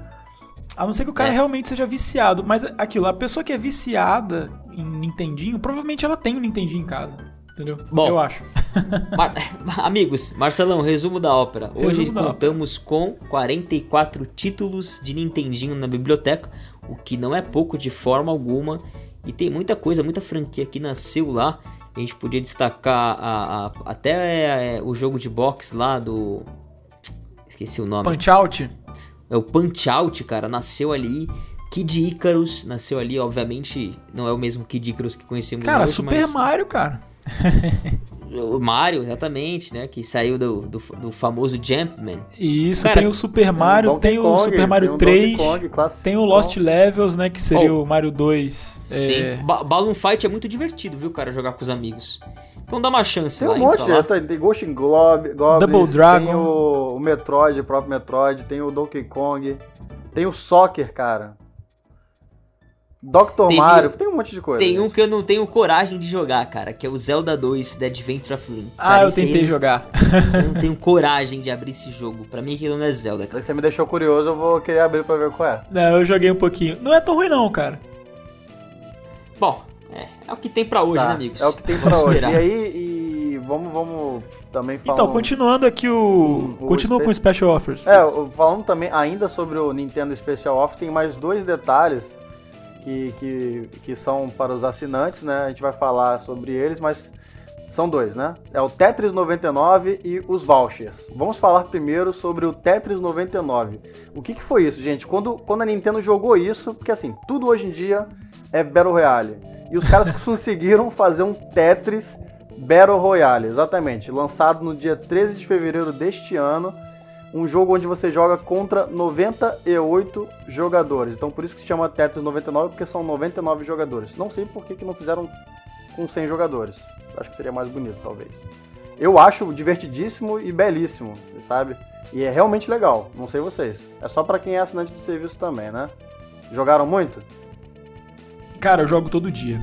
A não ser que o cara é. realmente seja viciado. Mas aquilo, a pessoa que é viciada em Nintendinho, provavelmente ela tem um Nintendinho em casa. Entendeu? Bom, eu acho. Mar amigos, Marcelão, resumo da ópera. Hoje resumo contamos com 44 títulos de Nintendinho na biblioteca, o que não é pouco de forma alguma. E tem muita coisa, muita franquia que nasceu lá. A gente podia destacar a, a, até é, o jogo de boxe lá do. Esqueci o nome. Punch Out? É o Punch Out, cara, nasceu ali. Kid Icarus nasceu ali, obviamente, não é o mesmo Kid Icarus que conhecemos Cara, hoje, Super mas... Mario, cara. o Mario, exatamente, né? Que saiu do, do, do famoso Jumpman. Isso, Cara, tem o Super Mario, tem, o Super Mario tem 3, Kong, tem o Lost Levels, né? Que seria oh, o Mario 2. Sim, é... Balloon Fight é muito divertido, viu, cara? Jogar com os amigos. Então dá uma chance tem lá. Um monte, lá. Tem Ghost in Globe, Double Dragon. Tem o o Metroid, o próprio Metroid, tem o Donkey Kong, tem o Soccer, cara. Dr. Teve- Mario, tem um monte de coisa. Tem um gente. que eu não tenho coragem de jogar, cara, que é o Zelda 2, The Adventure of Link. Ah, Cara, eu esse aí tentei jogar. Eu não tenho coragem de abrir esse jogo. Pra mim aquilo não é Zelda, cara. Você me deixou curioso, eu vou querer abrir pra ver qual é. Não, eu joguei um pouquinho. Não é tão ruim não, cara. Bom, é, é o que tem pra hoje, Tá, né, amigos? É o que tem pra Vamos hoje. esperar. E aí, e vamos, vamos também falar. Então, continuando aqui o... o Continua com o Special Offers. É, falando também ainda sobre o Nintendo Special Office, tem mais dois detalhes que, que, que são para os assinantes, né? A gente vai falar sobre eles, mas são dois, né? É o Tetris 99 e os vouchers. Vamos falar primeiro sobre o Tetris 99. O que, que foi isso, gente? Quando, quando a Nintendo jogou isso, porque assim, tudo hoje em dia é Battle Royale. E os caras conseguiram fazer um Tetris Battle Royale, exatamente. Lançado no dia 13 de fevereiro deste ano um jogo onde você joga contra 98 jogadores. Então por isso que se chama Tetris 99, porque são 99 jogadores. Não sei por que, que não fizeram com 100 jogadores. Acho que seria mais bonito, talvez. Eu acho divertidíssimo e belíssimo, sabe? E é realmente legal. Não sei vocês. É só pra quem é assinante do serviço também, né? Jogaram muito? Cara, eu jogo todo dia.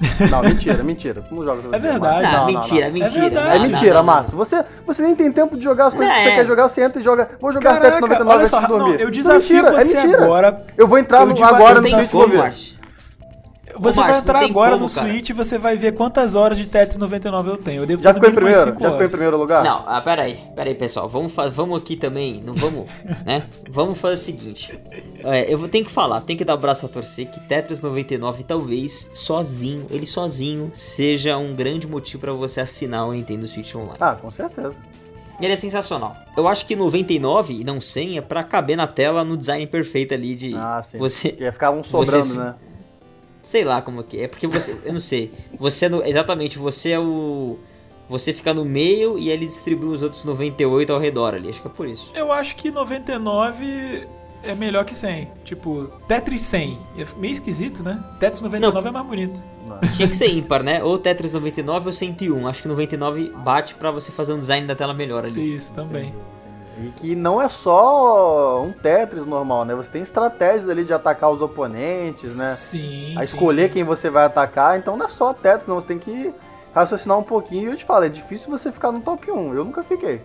Não, mentira, mentira. Não joga todo É dia, verdade. Não, Não, não, mentira, não. mentira. verdade. É não, mentira. Márcio. Você, você nem tem tempo de jogar as coisas que É. você quer jogar, você entra e joga. Vou jogar Caraca, Tetris 99 olha antes só, de dormir. não, eu Isso é desafio mentira, é você mentira. agora. Eu vou entrar Eu no- agora no Tem Você Ô, vai Márcio, entrar agora como, no cara. Switch e você vai ver quantas horas de Tetris 99 eu tenho. Eu devo Já ter ficou em primeiro? cinco Já ficou em primeiro lugar? Não, ah, pera aí, pera aí, pessoal. Vamos, vamos aqui também, não vamos, né? Vamos fazer o seguinte. É, eu vou ter que falar, tem que dar o braço a torcer que Tetris 99 talvez sozinho, ele sozinho, seja um grande motivo pra você assinar o Nintendo Switch Online. Ah, com certeza. Ele é sensacional. Eu acho que 99 e não 100 é pra caber na tela no design perfeito ali de Ah, sim. você Ia ficar um Você sobrando, se- né? Sei lá como que é. É porque você. Eu não sei. Você é no, Exatamente, você é o. Você fica no meio e ele distribui os outros 98 ao redor ali. Acho que é por isso. Eu acho que 99 é melhor que 100. Tipo, Tetris 100. É meio esquisito, né? Tetris 99 é mais bonito. Não. Tinha que ser ímpar, né? Ou Tetris 99 ou 101. Acho que 99 bate pra você fazer um design da tela melhor ali. Isso, também. E que não é só um Tetris normal, né? Você tem estratégias ali de atacar os oponentes, né? Sim. A sim, escolher sim. quem você vai atacar, então não é só Tetris, não. Você tem que raciocinar um pouquinho e eu te falo, é difícil você ficar no top 1. Eu nunca fiquei.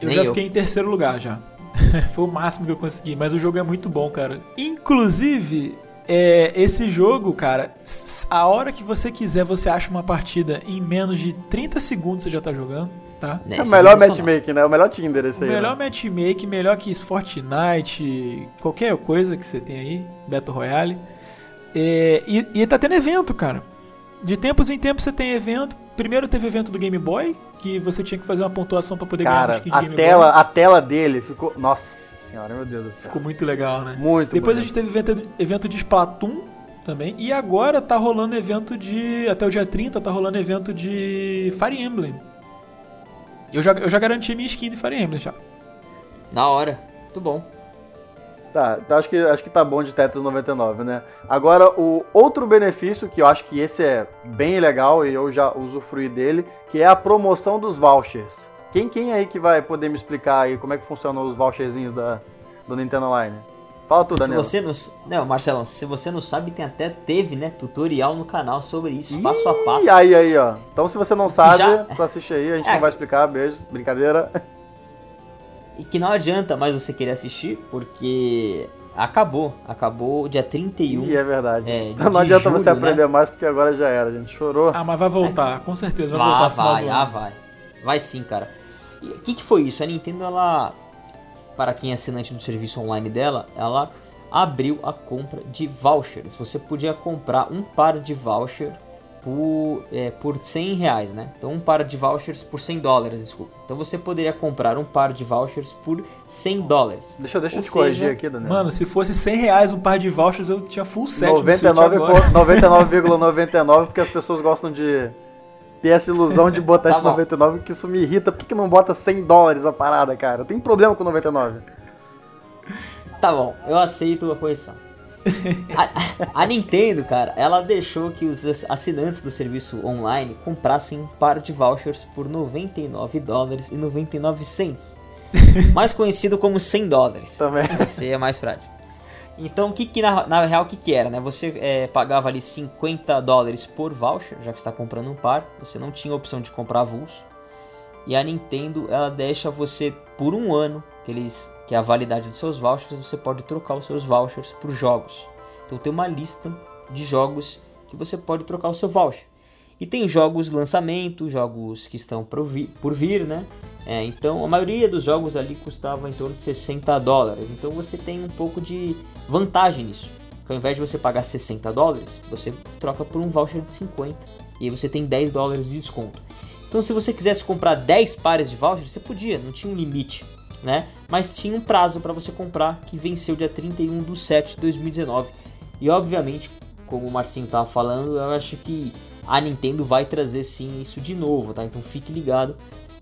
Eu Nem já eu. fiquei em terceiro lugar já. Foi o máximo que eu consegui, mas o jogo é muito bom, cara. Inclusive, é, esse jogo, cara, a hora que você quiser, você acha uma partida em menos de 30 segundos você já tá jogando, tá? Né? É o Isso melhor matchmaking, né? O melhor Tinder esse O aí. melhor né? matchmaking, melhor que Fortnite, qualquer coisa que você tem aí, Battle Royale. É, e, e tá tendo evento, cara. De tempos em tempos você tem evento. Primeiro teve evento do Game Boy, que você tinha que fazer uma pontuação pra poder ganhar um Cara, skin de a Game tela, Boy. a tela dele ficou. Nossa senhora, meu Deus do céu. Ficou muito legal, né? Muito Depois a bonito. gente teve evento, evento de Splatoon também. E agora tá rolando evento de. Até o dia 30 tá rolando evento de Fire Emblem. Eu já, eu já garanti minha skin de Fire Emblem já. Da hora. Muito bom. Tá, então acho que, acho que tá bom de Tetris 99, né? Agora, o outro benefício, que eu acho que esse é bem legal e eu já usufruí dele, que é a promoção dos vouchers. Quem, quem aí que vai poder me explicar aí como é que funcionam os voucherzinhos da, do Nintendo Online? Fala tu, Se Daniel. você não. Não, Marcelão, se você não sabe, tem até teve, né? Tutorial no canal sobre isso, passo a passo. E aí, aí, ó. Então, se você não sabe, Já- tu assiste aí, a gente É. não vai explicar, beijo, brincadeira. E que não adianta mais você querer assistir, porque acabou. Acabou dia 31. E é verdade. É, Então não adianta julho, você aprender né? mais, porque agora já era, a gente chorou. Ah, mas vai voltar, com certeza vai Ah, voltar vai, ah, vai. Vai sim, cara. E o que, que foi isso? A Nintendo, ela. Para quem é assinante do serviço online dela, ela abriu a compra de vouchers. Você podia comprar um par de voucher por, é, por 100 reais, né? Então, um par de vouchers por 100 dólares, desculpa. Então, você poderia comprar um par de vouchers por 100 dólares. Deixa, deixa eu te corrigir seja, aqui, Daniel. Mano, se fosse 100 reais um par de vouchers, eu tinha full set no Switch 99 agora. co- 99,99 porque as pessoas gostam de ter essa ilusão de botar Tá esse bom. 99 que isso me irrita. Por que, que não bota 100 dólares a parada, cara? Tem problema com 99. Tá bom, eu aceito a correção. A, a Nintendo, cara, ela deixou que os assinantes do serviço online comprassem um par de vouchers por 99 dólares e 99 cents. mais conhecido como 100 dólares. Também. Se você é mais prático. Então, o que, que na, na real que, que era, né? Você é, pagava ali 50 dólares por voucher, já que está comprando um par. Você não tinha opção de comprar avulso. E a Nintendo, ela deixa você por um ano, que, eles, que é a validade dos seus vouchers, você pode trocar os seus vouchers por jogos. Então tem uma lista de jogos que você pode trocar o seu voucher. E tem jogos lançamento, jogos que estão por vir, por vir né? É, então a maioria dos jogos ali custava em torno de 60 dólares. Então você tem um pouco de vantagem nisso. Porque ao invés de você pagar 60 dólares, você troca por um voucher de 50. E aí você tem 10 dólares de desconto. Então se você quisesse comprar 10 pares de vouchers, você podia, não tinha um limite. Né? Mas tinha um prazo para você comprar que venceu dia 31 de 7 de 2019. E obviamente, como o Marcinho estava falando, eu acho que a Nintendo vai trazer sim isso de novo, tá? Então fique ligado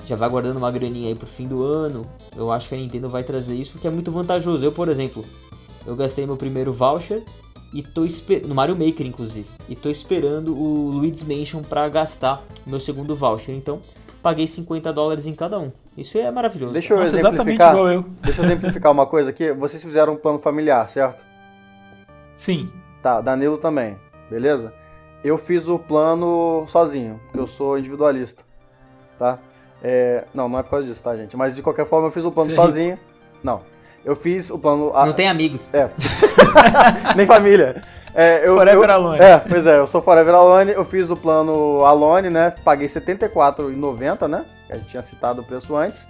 já vai guardando uma graninha aí pro fim do ano. Eu acho que a Nintendo vai trazer isso, que é muito vantajoso. Eu, por exemplo, eu gastei meu primeiro voucher e tô esperando no Mario Maker inclusive, e tô esperando o Luigi's Mansion para gastar meu segundo voucher. Então, paguei 50 dólares em cada um. Isso é maravilhoso. Deixa eu Nossa, exatamente igual eu. Deixa eu exemplificar uma coisa aqui. Vocês fizeram um plano familiar, certo? Sim. Tá, Danilo também. Beleza? Eu fiz o plano sozinho, porque eu sou individualista. Tá? É, não, não é por causa disso, tá, gente? Mas de qualquer forma eu fiz o plano Você sozinho. Não. Eu fiz o plano. Não tem amigos. É. Nem família. É, eu, Forever eu, Alone. É, pois é, eu sou Forever Alone, eu fiz o plano Alone, né? Paguei R$ 74,90, né? Que a gente tinha citado o preço antes.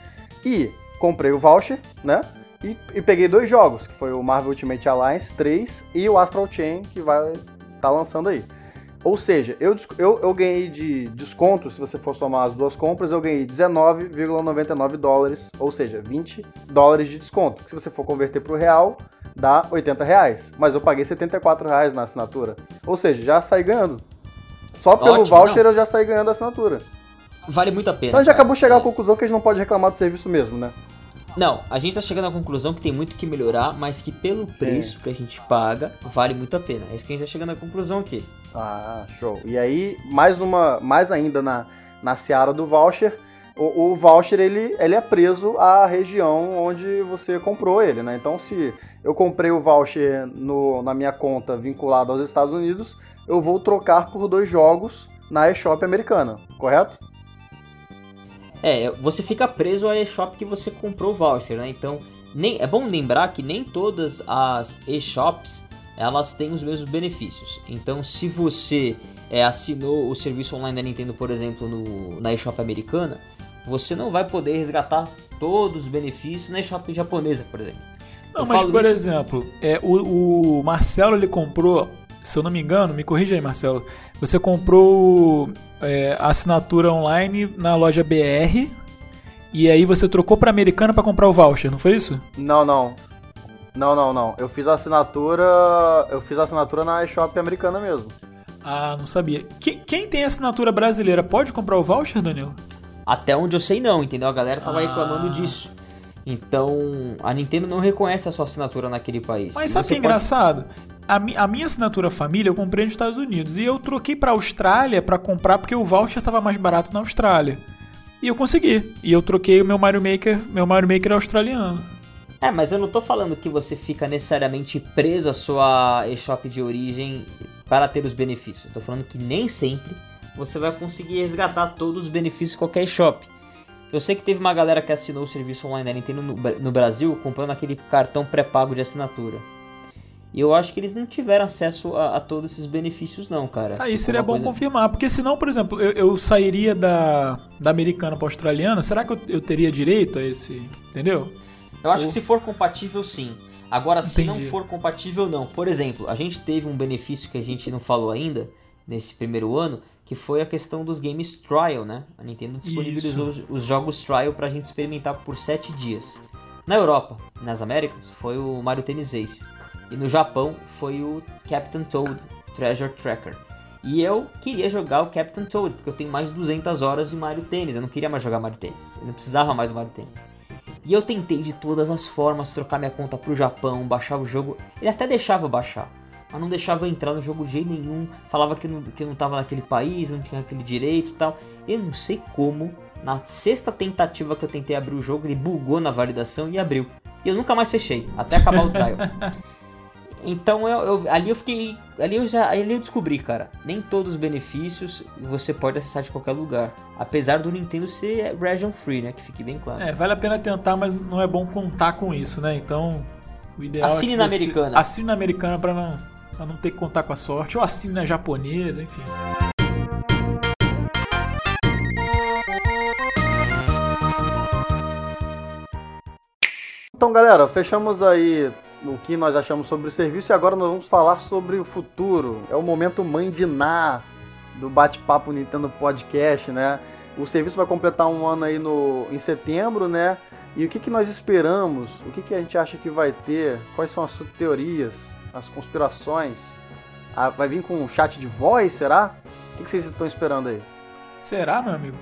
E comprei o voucher, né? E, e, peguei dois jogos, que foi o Marvel Ultimate Alliance 3 e o Astral Chain, que vai estar tá lançando aí. Ou seja, eu, eu, eu ganhei de desconto, se você for somar as duas compras, eu ganhei 19,99 dólares, ou seja, 20 dólares de desconto. Se você for converter para o real, dá 80 reais. Mas eu paguei 74 reais na assinatura. Ou seja, já saí ganhando. Só pelo Ótimo, voucher não. eu já saí ganhando a assinatura. Vale muito a pena. Então a gente acabou de chegar à conclusão que a gente não pode reclamar do serviço mesmo, né? Não, a gente tá chegando à conclusão que tem muito que melhorar, mas que pelo preço Sim. que a gente paga, vale muito a pena. É isso que a gente tá chegando à conclusão aqui. Ah, show. E aí, mais uma, mais ainda na, na seara do voucher, o, o, voucher ele, ele é preso à região onde você comprou ele, né? Então, se eu comprei o voucher no, na minha conta vinculado aos Estados Unidos, eu vou trocar por dois jogos na eShop americana, correto? É, você fica preso à eShop que você comprou o voucher, né? Então, nem, é bom lembrar que nem todas as eShops elas têm os mesmos benefícios. Então, se você é, assinou o serviço online da Nintendo, por exemplo, no, na eShop americana, você não vai poder resgatar todos os benefícios na eShop japonesa, por exemplo. Não, eu mas por isso... exemplo, é, o, o, Marcelo ele comprou, se eu não me engano, me corrija aí, Marcelo. Você comprou é, a assinatura online na loja BR e aí você trocou para americana para comprar o voucher, não foi isso? Não, não. Não, não, não. Eu fiz a assinatura. Eu fiz a assinatura na eShop americana mesmo. Ah, não sabia. quem tem assinatura brasileira pode comprar o voucher, Daniel? Até onde eu sei não, entendeu? A galera tava ah. reclamando disso. Então, a Nintendo não reconhece a sua assinatura naquele país. Mas sabe o que é pode... engraçado? A, a, minha assinatura família eu comprei nos Estados Unidos e eu troquei para Austrália para comprar porque o voucher tava mais barato na Austrália. E eu consegui. E eu troquei o meu Mario Maker, meu Mario Maker australiano. É, mas eu não tô falando que você fica necessariamente preso à sua eShop de origem para ter os benefícios. Eu tô falando que nem sempre você vai conseguir resgatar todos os benefícios de qualquer eShop. Eu sei que teve uma galera que assinou o serviço online da Nintendo no, no Brasil comprando aquele cartão pré-pago de assinatura. E eu acho que eles não tiveram acesso a, a todos esses benefícios, não, cara. Aí seria bom coisa... confirmar, porque senão, por exemplo, eu, eu sairia da, da americana para australiana, será que eu, eu teria direito a esse. Entendeu? Eu acho que se for compatível, sim. Agora, se Entendi. não for compatível, não. Por exemplo, a gente teve um benefício que a gente não falou ainda nesse primeiro ano, que foi a questão dos games trial, né? A Nintendo disponibilizou os, os, jogos trial pra gente experimentar por 7 dias. Na Europa, nas Américas, foi o Mario Tennis Ace. E no Japão foi o Captain Toad Treasure Tracker. E eu queria jogar o Captain Toad, porque eu tenho mais de 200 horas de Mario Tennis. Eu não queria mais jogar Mario Tennis. Eu não precisava mais do Mario Tennis. E eu tentei de todas as formas trocar minha conta pro Japão, baixar o jogo. Ele até deixava baixar, mas não deixava entrar no jogo de jeito nenhum. Falava que não, que não tava naquele país, não tinha aquele direito e tal. Eu não sei como Na sexta tentativa que eu tentei abrir o jogo, ele bugou na validação e abriu. E eu nunca mais fechei, até acabar o trial. Então eu, eu, ali eu fiquei. Ali eu já. Ali eu descobri, cara. Nem todos os benefícios você pode acessar de qualquer lugar. Apesar do Nintendo ser region free, né? Que fique bem claro. É, vale a pena tentar, mas não é bom contar com isso, né? Então. O ideal assine é na americana. Assine na americana pra não, pra não ter que contar com a sorte. Ou assine na japonesa, enfim. Então, galera, fechamos aí o que nós achamos sobre o serviço e agora nós vamos falar sobre o futuro. É o momento mãe de Ná do bate-papo Nintendo Podcast, né? O serviço vai completar um ano aí no, em setembro, né? E o que, que nós esperamos? O que, que a gente acha que vai ter? Quais são as teorias, as conspirações? Ah, vai vir com um chat de voz, será? O que, que vocês estão esperando aí? Será, meu amigo?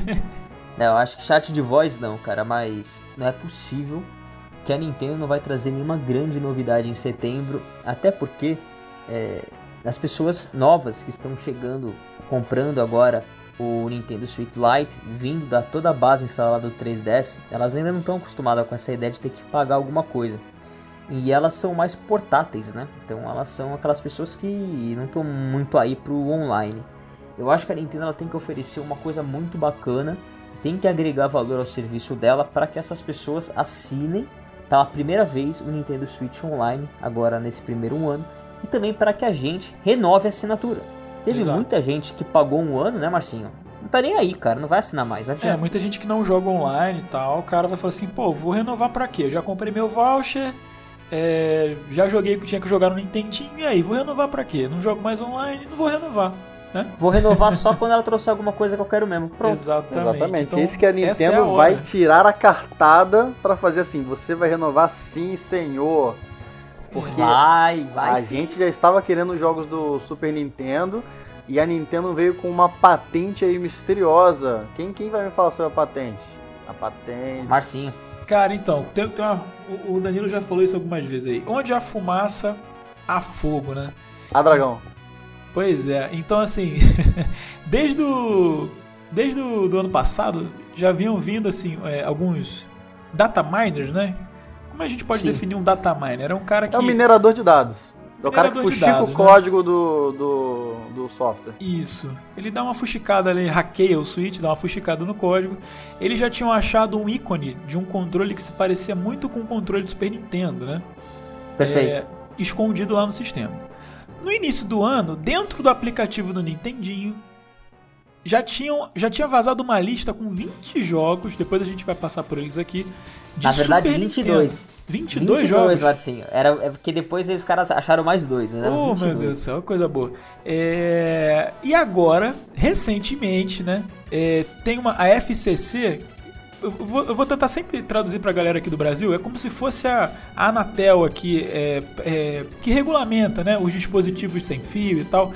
não, eu acho que chat de voz não, cara, mas não é possível que a Nintendo não vai trazer nenhuma grande novidade em setembro, até porque é, as pessoas novas que estão chegando, comprando agora o Nintendo Switch Lite, vindo da toda a base instalada do 3DS, elas ainda não estão acostumadas com essa ideia de ter que pagar alguma coisa. E elas são mais portáteis, né? Então elas são aquelas pessoas que não estão muito aí pro online. Eu acho que a Nintendo ela tem que oferecer uma coisa muito bacana, tem que agregar valor ao serviço dela para que essas pessoas assinem pela primeira vez o Nintendo Switch Online, agora nesse primeiro ano, e também para que a gente renove a assinatura. Teve Exato. muita gente que pagou um ano, né, Marcinho? Não tá nem aí, cara, não vai assinar mais. Vai é, muita gente que não joga online e tal, o cara vai falar assim, pô, vou renovar para quê? Eu já comprei meu voucher, é, já joguei o que tinha que jogar no Nintendinho, e aí, vou renovar para quê? Não jogo mais online, não vou renovar. Né? Vou renovar só quando ela trouxer alguma coisa que eu quero mesmo. Pronto. Exatamente. Exatamente. Então, Isso que a Nintendo é a vai tirar a cartada para fazer assim. Você vai renovar sim, senhor. Porque vai, vai. A sim. gente já estava querendo jogos do Super Nintendo e a Nintendo veio com uma patente aí misteriosa. Quem, quem vai me falar sobre a patente? A patente. Marcinho. Cara, então, tem, tem uma, o Danilo já falou isso algumas vezes aí. Onde há fumaça, há fogo, né? A dragão. Pois é, então assim, desde o desde o do ano passado já vinham vindo assim é, alguns data miners, né? Como a gente pode Sim. definir um data miner? É um cara que é um minerador de dados. É o cara que fuxica dados, o né? código do, do, do software. Isso. Ele dá uma fuxicada ali, hackeia o switch, dá uma fuxicada no código. Eles já tinham achado um ícone de um controle que se parecia muito com o controle do Super Nintendo, né? Perfeito. É, escondido lá no sistema. No início do ano, dentro do aplicativo do Nintendinho, já, tinham, já tinha vazado uma lista com 20 jogos, depois a gente vai passar por eles aqui. Na verdade, Super 22. Nintendo. 22, 22 jogos? Marcinho. Era, é porque depois os caras acharam mais dois. Mas oh, meu Deus do céu, coisa boa. É... E agora, recentemente, né, é, tem uma, a FCC, eu vou, eu vou, tentar sempre traduzir para a galera aqui do Brasil, é como se fosse a, a Anatel aqui, é, é, que regulamenta né, os dispositivos sem fio e tal,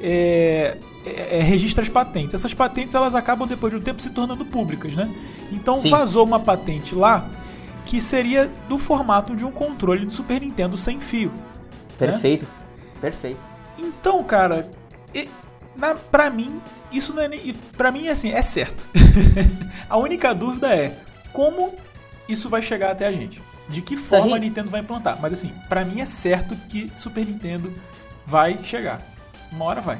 é, é, é, registra as patentes. Essas patentes elas acabam depois de um tempo se tornando públicas, né? Então Sim. vazou uma patente lá que seria do formato de um controle de Super Nintendo sem fio. Né? Perfeito, né? perfeito. Então, cara, na, pra mim, isso não é nem. Pra mim, assim, é certo. a única dúvida é como isso vai chegar até a gente. De que forma a, gente... a Nintendo vai implantar. Mas assim, pra mim é certo que Super Nintendo vai chegar. Uma hora vai.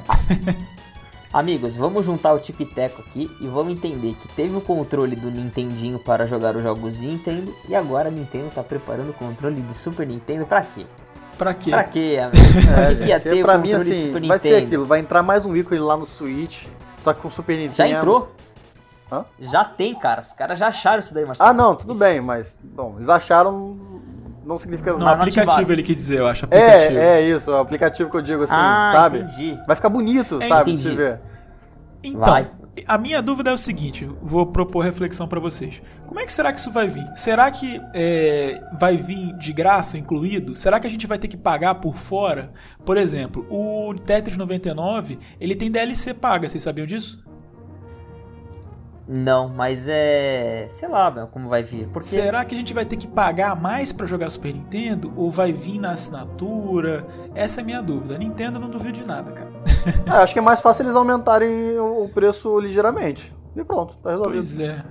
Amigos, vamos juntar o Tico e Teco aqui e vamos entender que teve o controle do Nintendinho para jogar os jogos de Nintendo e agora a Nintendo está preparando o controle de Super Nintendo para quê? Pra quê? Pra quê, amigo? É, que ia ter pra mim, assim, vai ser aquilo, vai entrar mais um ícone lá no Switch, só que com o Super Nintendo. Já entrou? Hã? Já tem, cara. Os caras já acharam isso daí, Marcelo. Ah, não, tudo isso. bem, mas, bom, eles acharam não significa Não, aplicativo ele quer dizer, eu acho. Aplicativo. É, é isso, o aplicativo que eu digo assim, ah, sabe? Entendi. Vai ficar bonito, é, sabe? Entendi. ver. Então, vai. A minha dúvida é o seguinte: vou propor reflexão para vocês. Como é que será que isso vai vir? Será que é, vai vir de graça incluído? Será que a gente vai ter que pagar por fora? Por exemplo, o Tetris 99 ele tem DLC paga, vocês sabiam disso? Não, mas é. Sei lá, como vai vir. Porque... Será que a gente vai ter que pagar mais para jogar Super Nintendo? Ou vai vir na assinatura? Essa é a minha dúvida. Nintendo não duvido de nada, cara. É, acho que é mais fácil eles aumentarem o preço ligeiramente. E pronto, tá resolvido. Pois é.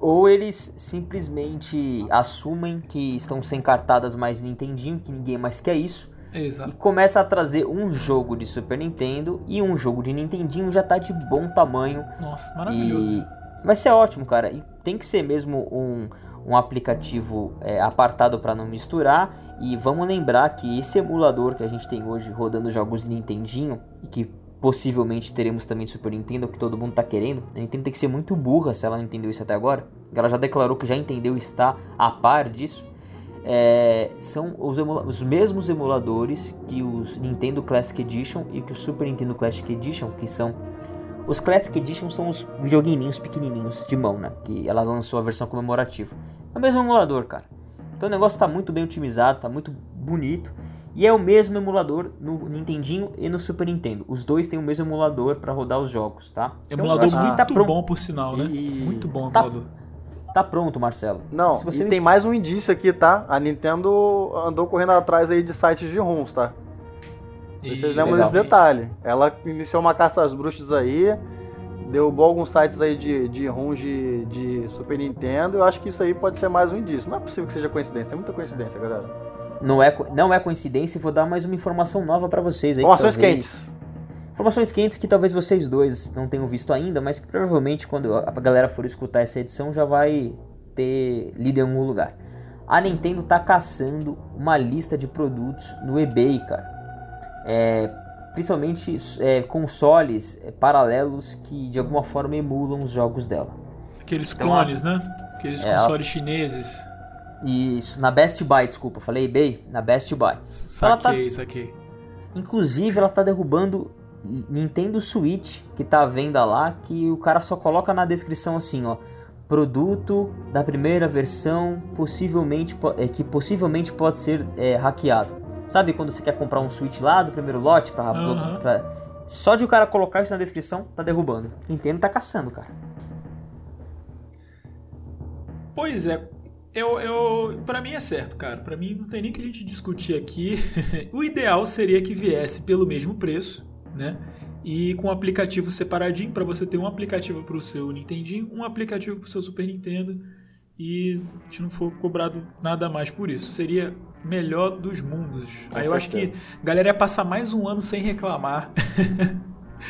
Ou eles simplesmente assumem que estão sem cartadas mais Nintendinho, que ninguém mais quer isso, Exato. e começa a trazer um jogo de Super Nintendo e um jogo de Nintendinho já tá de bom tamanho Nossa, maravilhoso. e vai ser ótimo, cara. E tem que ser mesmo um, um aplicativo é, apartado para não misturar. E vamos lembrar que esse emulador que a gente tem hoje rodando jogos Nintendinho e que possivelmente teremos também Super Nintendo, que todo mundo tá querendo. A Nintendo tem que ser muito burra se ela não entendeu isso até agora. Ela já declarou que já entendeu e está a par disso. É, são os, os mesmos emuladores que os Nintendo Classic Edition e que o Super Nintendo Classic Edition, que são os Classic Edition são os videogameinhos pequenininhos de mão, né? Que ela lançou a versão comemorativa. É o mesmo emulador, cara. Então o negócio tá muito bem otimizado, tá muito bonito. E é o mesmo emulador no Nintendinho e no Super Nintendo. Os dois têm o mesmo emulador para rodar os jogos, tá? Então, Emulador acho que muito tá bom, por sinal, né? E- Muito bom Tá- emulador. Tá pronto, Marcelo. Não, Se você e me- tem mais um indício aqui, tá? A Nintendo andou correndo atrás aí de sites de ROMs, tá? Vocês E- lembram legal. desse detalhe. Ela iniciou uma caça às bruxas aí, derrubou alguns sites aí de, de ROMs de, de Super Nintendo. Eu acho que isso aí pode ser mais um indício. Não é possível que seja coincidência, é muita coincidência, galera. Não é, não é coincidência e vou dar mais uma informação nova para vocês aí. Informações talvez- quentes. Informações quentes que talvez vocês dois não tenham visto ainda, mas que provavelmente quando a galera for escutar essa edição já vai ter lido em algum lugar. A Nintendo tá caçando uma lista de produtos no eBay, cara. É, principalmente é, consoles é, paralelos que de alguma forma emulam os jogos dela. Aqueles Então, clones, né? Aqueles É, consoles chineses. Isso, na Best Buy, desculpa, falei eBay? Na Best Buy. Ela tá- Saquei, saquei. Inclusive, ela tá derrubando Nintendo Switch, que tá à venda lá, que o cara só coloca na descrição assim, ó. Produto da primeira versão, possivelmente po- é, que possivelmente pode ser é, hackeado. Sabe quando você quer comprar um Switch lá do primeiro lote Aham. pra- só de o cara colocar isso na descrição, tá derrubando. Nintendo tá caçando, cara. Pois é, eu, eu, pra mim é certo, cara. Pra mim não tem nem que a gente discutir aqui. o ideal seria que viesse pelo mesmo preço, né? E com um aplicativo separadinho, pra você ter um aplicativo pro seu Nintendinho, um aplicativo pro seu Super Nintendo e gente não for cobrado nada mais por isso. Seria melhor dos mundos. Com Aí eu acho que a galera ia passar mais um ano sem reclamar.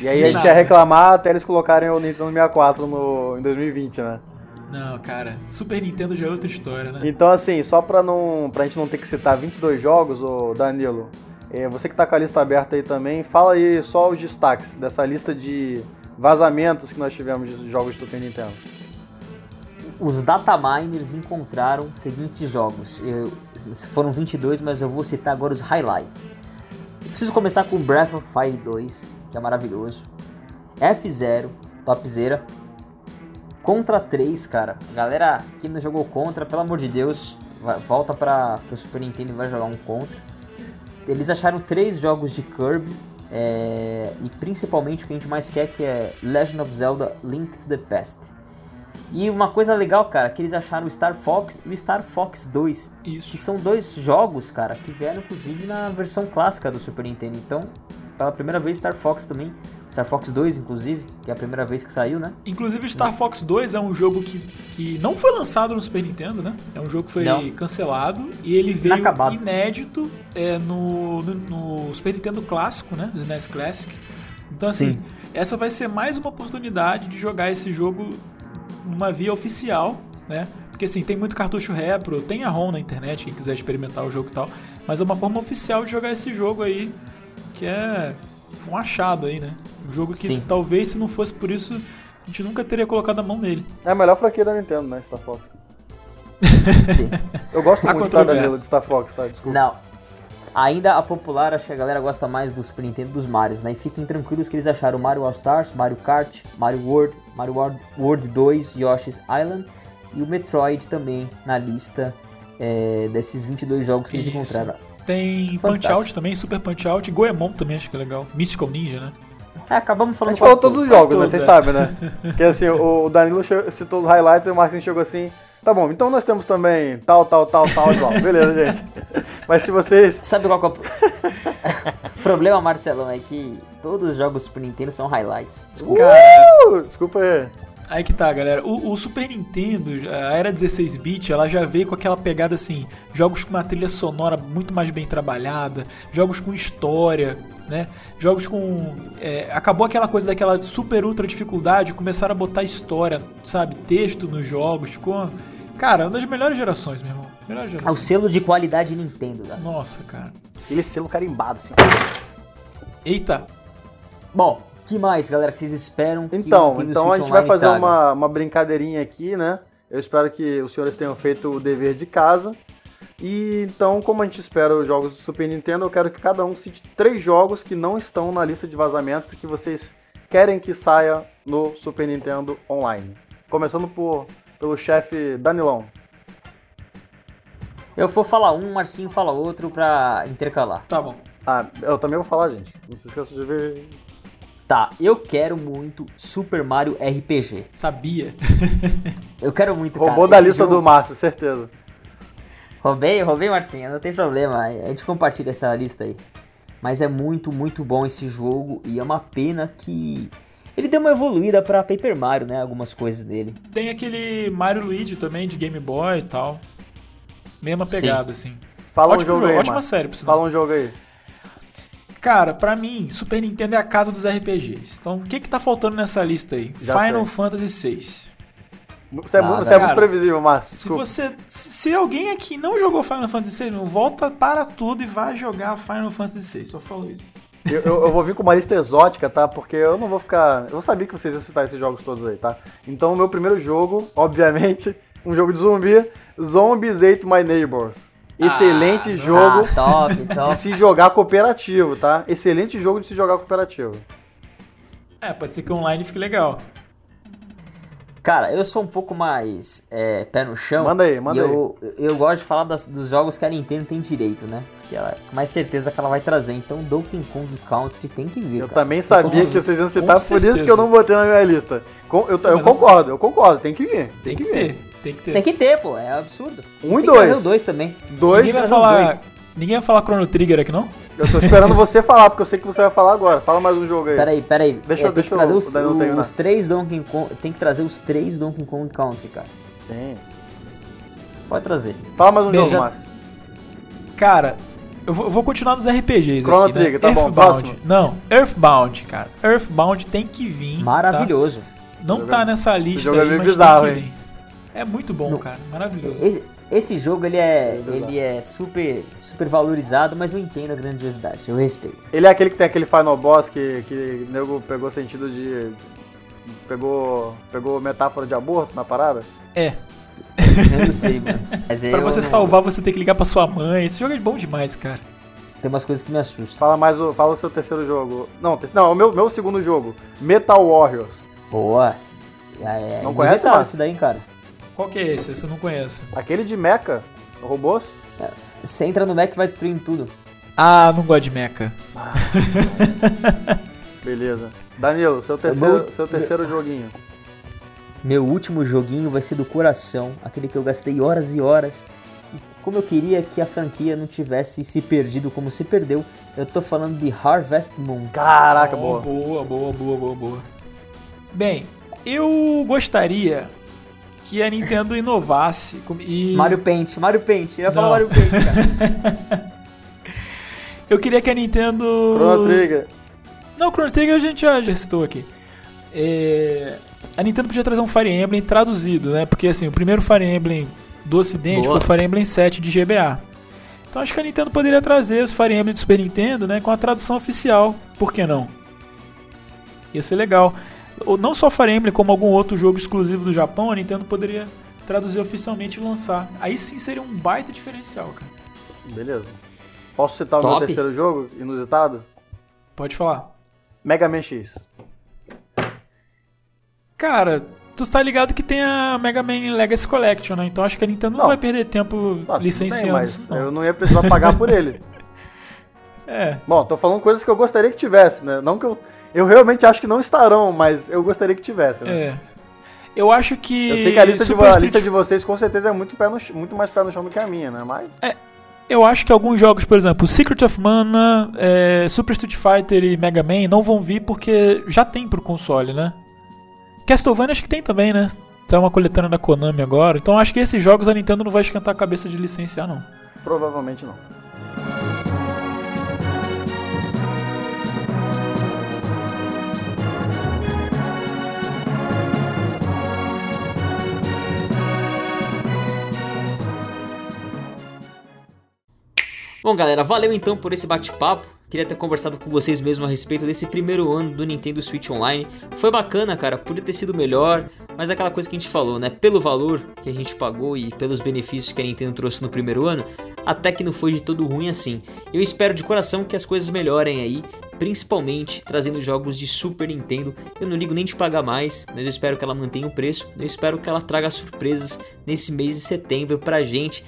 E aí a gente ia reclamar até eles colocarem o Nintendo 64 no, em 2020, né? Não, cara, Super Nintendo já é outra história, né? Então, assim, só pra, não, pra gente não ter que citar 22 jogos, ô Danilo, você que tá com a lista aberta aí também, fala aí só os destaques dessa lista de vazamentos que nós tivemos de jogos do Super Nintendo. Os dataminers encontraram os seguintes jogos. Eu- foram 22, mas eu vou citar agora os highlights. Eu preciso começar com Breath of Fire 2, que é maravilhoso. F0, topzera. Contra 3, cara. Galera que não jogou Contra, pelo amor de Deus, volta para o Super Nintendo e vai jogar um Contra. Eles acharam três jogos de Kirby. é, e principalmente o que a gente mais quer que é Legend of Zelda Link to the Past. E uma coisa legal, cara, que eles acharam o Star Fox e o Star Fox 2, que Isso. são dois jogos, cara, que vieram inclusive na versão clássica do Super Nintendo. Então, pela primeira vez Star Fox também, Star Fox 2 inclusive, que é a primeira vez que saiu, né? Inclusive, Star Fox 2 é um jogo que, que não foi lançado no Super Nintendo, né? É um jogo que foi Não. cancelado e ele veio Inacabado. inédito é, no, no, no Super Nintendo clássico, né? O SNES Classic. Então, assim, Sim. essa vai ser mais uma oportunidade de jogar esse jogo numa via oficial, né? Porque assim, tem muito cartucho repro, tem a ROM na internet, quem quiser experimentar o jogo e tal, mas é uma forma oficial de jogar esse jogo aí, que é um achado aí, né? Um jogo que Sim. talvez se não fosse por isso, a gente nunca teria colocado a mão nele. É a melhor franquia da Nintendo, né, Star Fox. Sim. Eu gosto muito, tá. Danilo, de Star Fox, tá? Desculpa. Não. Ainda a popular, acho que a galera gosta mais do Super Nintendo dos Marios, né? E fiquem tranquilos que eles acharam Mario All Stars, Mario Kart, Mario World, Mario World, World 2, Yoshi's Island e o Metroid também na lista é, desses 22 jogos que eles Isso. encontraram. Tem Punch Fantástico. Out também, Super Punch Out, Goemon também acho que é legal. Mystical Ninja, né? É, acabamos A falando gente falou todos os jogos, né? todos, Vocês é. sabem, né? Porque assim, o Danilo citou os highlights e o Marcinho chegou assim. Tá bom, então nós temos também tal, tal, tal, tal, igual. Beleza, gente. Mas se vocês. Sabe qual que é o pro- o problema, Marcelão? É que Todos os jogos Super Nintendo são highlights. Desculpa. Uh, desculpa aí. Aí que tá, galera. O, o Super Nintendo, a era 16-bit, ela já veio com aquela pegada assim: jogos com uma trilha sonora muito mais bem trabalhada, jogos com história, né? Jogos com. é, acabou aquela coisa daquela super ultra dificuldade, começaram a botar história, sabe? Texto nos jogos. Ficou. Cara, uma das melhores gerações, meu irmão. Melhores É o selo de qualidade Nintendo, tá? Nossa, cara. Aquele selo carimbado, assim. Eita, Bom, que mais, galera, que vocês esperam? que o Então, então a gente vai fazer traga? uma, uma brincadeirinha aqui, né? Eu espero que os senhores tenham feito o dever de casa. E então, como a gente espera os jogos do Super Nintendo, eu quero que cada um cite três jogos que não estão na lista de vazamentos e que vocês querem que saia no Super Nintendo Online. Começando por, pelo chefe Danilão. Eu vou falar um, Marcinho fala outro pra intercalar. tá bom. Ah, eu também vou falar, gente. Não se esqueça de ver. Tá, eu quero muito Super Mario RPG. Sabia. Eu quero muito, cara. Roubou da lista jogo- do Márcio, certeza. Roubei, roubei, Marcinho, não tem problema. A gente compartilha essa lista aí. Mas é muito, muito bom esse jogo e é uma pena que ele deu uma evoluída pra Paper Mario, né? Algumas coisas dele. Tem aquele Mario Luigi também, de Game Boy e tal. Mesma Sim. pegada, assim. Fala Ótimo um jogo jogo, aí, ótima Márcio. série, por sinal. Fala um jogo aí. Cara, pra mim, Super Nintendo é a casa dos RPGs. Então, o que que tá faltando nessa lista aí? Já Final sei. Fantasy VI. Você é, Nada. muito, você é muito previsível, Márcio. Se você, se alguém aqui não jogou Final Fantasy VI, volta para tudo e vai jogar Final Fantasy VI. Só falo isso. Eu, eu- eu vou vir com uma lista exótica, tá? Porque eu não vou ficar. Eu sabia que vocês iam citar esses jogos todos aí, tá? Então, o meu primeiro jogo, obviamente, um jogo de zumbi: Zombies Ate My Neighbors. Excelente jogo Ah, top, de top. se jogar cooperativo, tá? Excelente jogo de se jogar cooperativo. É, pode ser que online fique legal. Cara, eu sou um pouco mais é, pé no chão. Manda aí, manda e eu, eu gosto de falar das- dos jogos que a Nintendo tem direito, né? Porque ela, com mais certeza que ela vai trazer. Então, Donkey Kong Country tem que vir, Eu cara. também sabia com- que vocês iam citar, por isso que eu não botei na minha lista. Com- eu, eu concordo, eu concordo, tem que vir. Tem que ter, tem que ter. Tem que ter, pô. É absurdo. Um e tem que dois. trazer o dois também. Dois, Ninguém vai falar, dois. ninguém vai falar Chrono Trigger aqui, não? eu tô esperando você falar, porque eu sei que você vai falar agora. Fala mais um jogo aí. Peraí, peraí. Deixa É, eu- deixa que trazer eu- os, tenho os três Donkey Kong. Tem que trazer os três Donkey Kong Country, cara. Sim. Pode trazer. Fala mais um Bem, jogo, já- Márcio. Cara, eu vou, eu vou continuar nos RPGs Chrono aqui, né? Trigger, tá bom, Earthbound. próximo. Não, Earthbound, cara. Earthbound tem que vir. tá? Maravilhoso. Não tá nessa lista jogo é aí, meio mas bizarro, tem que hein? É muito bom, Não. cara. Maravilhoso. Esse, esse jogo ele é, É ele é super, super valorizado, mas eu entendo a grandiosidade, eu respeito. Ele é aquele que tem aquele final boss que, que o nego pegou sentido de. Pegou. Pegou metáfora de aborto na parada? É. Eu não sei, mano. Mas Pra você não- salvar, você tem que ligar pra sua mãe. Esse jogo é bom demais, cara. Tem umas coisas que me assustam. Fala mais o. Fala o seu terceiro jogo. Não, não, o meu, meu segundo jogo. Metal Warriors. Boa. É, Não é conhece, Márcio? isso daí, cara. Qual que é esse? Esse eu não conheço. Aquele de mecha, robôs. Você entra no Mac e vai destruindo tudo. Ah, não gosto de mecha. Beleza. Danilo, seu terceiro, seu terceiro joguinho. Meu último joguinho vai ser do coração, aquele que eu gastei horas e horas. E como eu queria que a franquia não tivesse se perdido como se perdeu, eu tô falando de Harvest Moon. Caraca, Oh, boa. boa, boa, boa, boa, boa. Bem, eu gostaria que a Nintendo inovasse com- e Mario Paint, Mario Paint, eu ia falar. Mario Paint, cara. eu queria que a Nintendo Chrono Trigger. Não, Chrono Trigger a gente já, já citou aqui. É, A Nintendo podia trazer um Fire Emblem traduzido, né? Porque assim, o primeiro Fire Emblem do ocidente Boa. foi o Fire Emblem 7 de GBA. Então acho que a Nintendo poderia trazer os Fire Emblem do Super Nintendo, né? Com a tradução oficial. Por que não? Ia ser legal. Ou não só Fire Emblem, como algum outro jogo exclusivo do Japão, a Nintendo poderia traduzir oficialmente e lançar. Aí sim seria um baita diferencial, cara. Beleza. Posso citar o meu Top. terceiro jogo, inusitado? Pode falar. Mega Man X. Cara, tu tá ligado que tem a Mega Man Legacy Collection, né? Então acho que a Nintendo não, Não. vai perder tempo Ah, licenciando bem, mas não. eu não ia precisar pagar por ele. É, Bom, tô falando coisas que eu gostaria que tivesse, né? Não que eu. Eu realmente acho que não estarão, mas eu gostaria que tivesse, né? é. Eu acho que. Eu sei que a lista, de, Super Street- lista de vocês com certeza é muito, pé no muito mais pé no chão do que a minha, né? Mas. Eu acho que alguns jogos, por exemplo, Secret of Mana, é, Super Street Fighter e Mega Man não vão vir porque já tem pro console, né? Castlevania acho que tem também, né? É uma coletânea da Konami agora. Então acho que esses jogos a Nintendo não vai esquentar a cabeça de licenciar, não. Provavelmente não. Bom, galera, valeu então por esse bate-papo. Queria ter conversado com vocês mesmo a respeito desse primeiro ano do Nintendo Switch Online. Foi bacana, cara, podia ter sido melhor, mas é aquela coisa que a gente falou, né? Pelo valor que a gente pagou e pelos benefícios que a Nintendo trouxe no primeiro ano, até que não foi de todo ruim assim. Eu espero de coração que as coisas melhorem aí, principalmente trazendo jogos de Super Nintendo. Eu não ligo nem de pagar mais, mas eu espero que ela mantenha o preço. Eu espero que ela traga surpresas nesse mês de setembro pra gente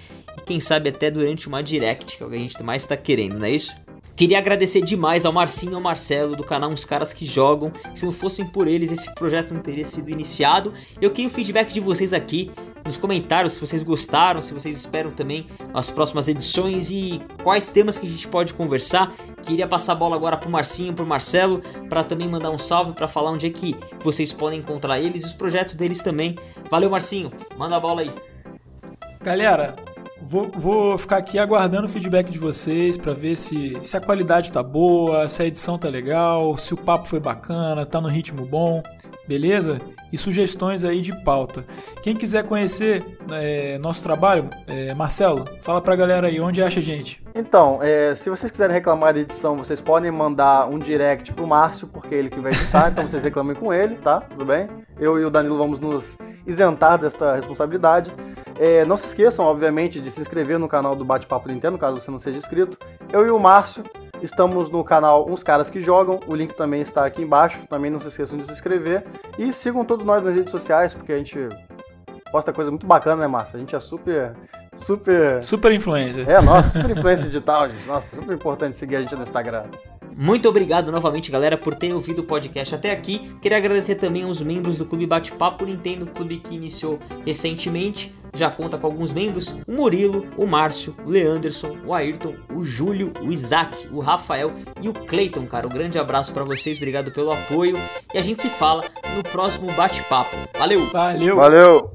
quem sabe até durante uma direct, que é o que a gente mais está querendo, não é isso? Queria agradecer demais ao Marcinho e ao Marcelo do canal Uns Caras que Jogam. Se não fossem por eles, esse projeto não teria sido iniciado. Eu queria o feedback de vocês aqui nos comentários se vocês gostaram, se vocês esperam também as próximas edições e quais temas que a gente pode conversar. Queria passar a bola agora pro Marcinho, pro Marcelo, para também mandar um salve para falar onde é que vocês podem encontrar eles e os projetos deles também. Valeu, Marcinho. Manda a bola aí. Galera, Vou, vou, ficar aqui aguardando o feedback de vocês para ver se, se a qualidade tá boa, se a edição tá legal, se o papo foi bacana, tá no ritmo bom, beleza? E sugestões aí de pauta. Quem quiser conhecer é, nosso trabalho, é, Marcelo, fala pra galera aí onde acha a gente. Então, é, se vocês quiserem reclamar da edição, vocês podem mandar um direct pro Márcio, porque é ele que vai editar, então vocês reclamem com ele, tá? Tudo bem? Eu e o Danilo vamos nos isentar desta responsabilidade. É, não se esqueçam, obviamente, de se inscrever no canal do Bate-Papo Nintendo, caso você não seja inscrito. Eu e o Márcio estamos no canal Uns Caras Que Jogam, o link também está aqui embaixo. Também não se esqueçam de se inscrever. E sigam todos nós nas redes sociais, porque a gente posta coisa muito bacana, né, Márcio? A gente é super. Super. Super influencer. É, nossa, super influência digital, gente. Nossa, super importante seguir a gente no Instagram. Muito obrigado novamente, galera, por terem ouvido o podcast até aqui. Queria agradecer também aos membros do Clube Bate-Papo Nintendo, clube que iniciou recentemente já conta com alguns membros: o Murilo, o Márcio, o Leanderson, o Ayrton, o Júlio, o Isaac, o Rafael e o Cleiton, cara. Um grande abraço para vocês, obrigado pelo apoio e a gente se fala no próximo bate-papo. Valeu! Valeu! Valeu!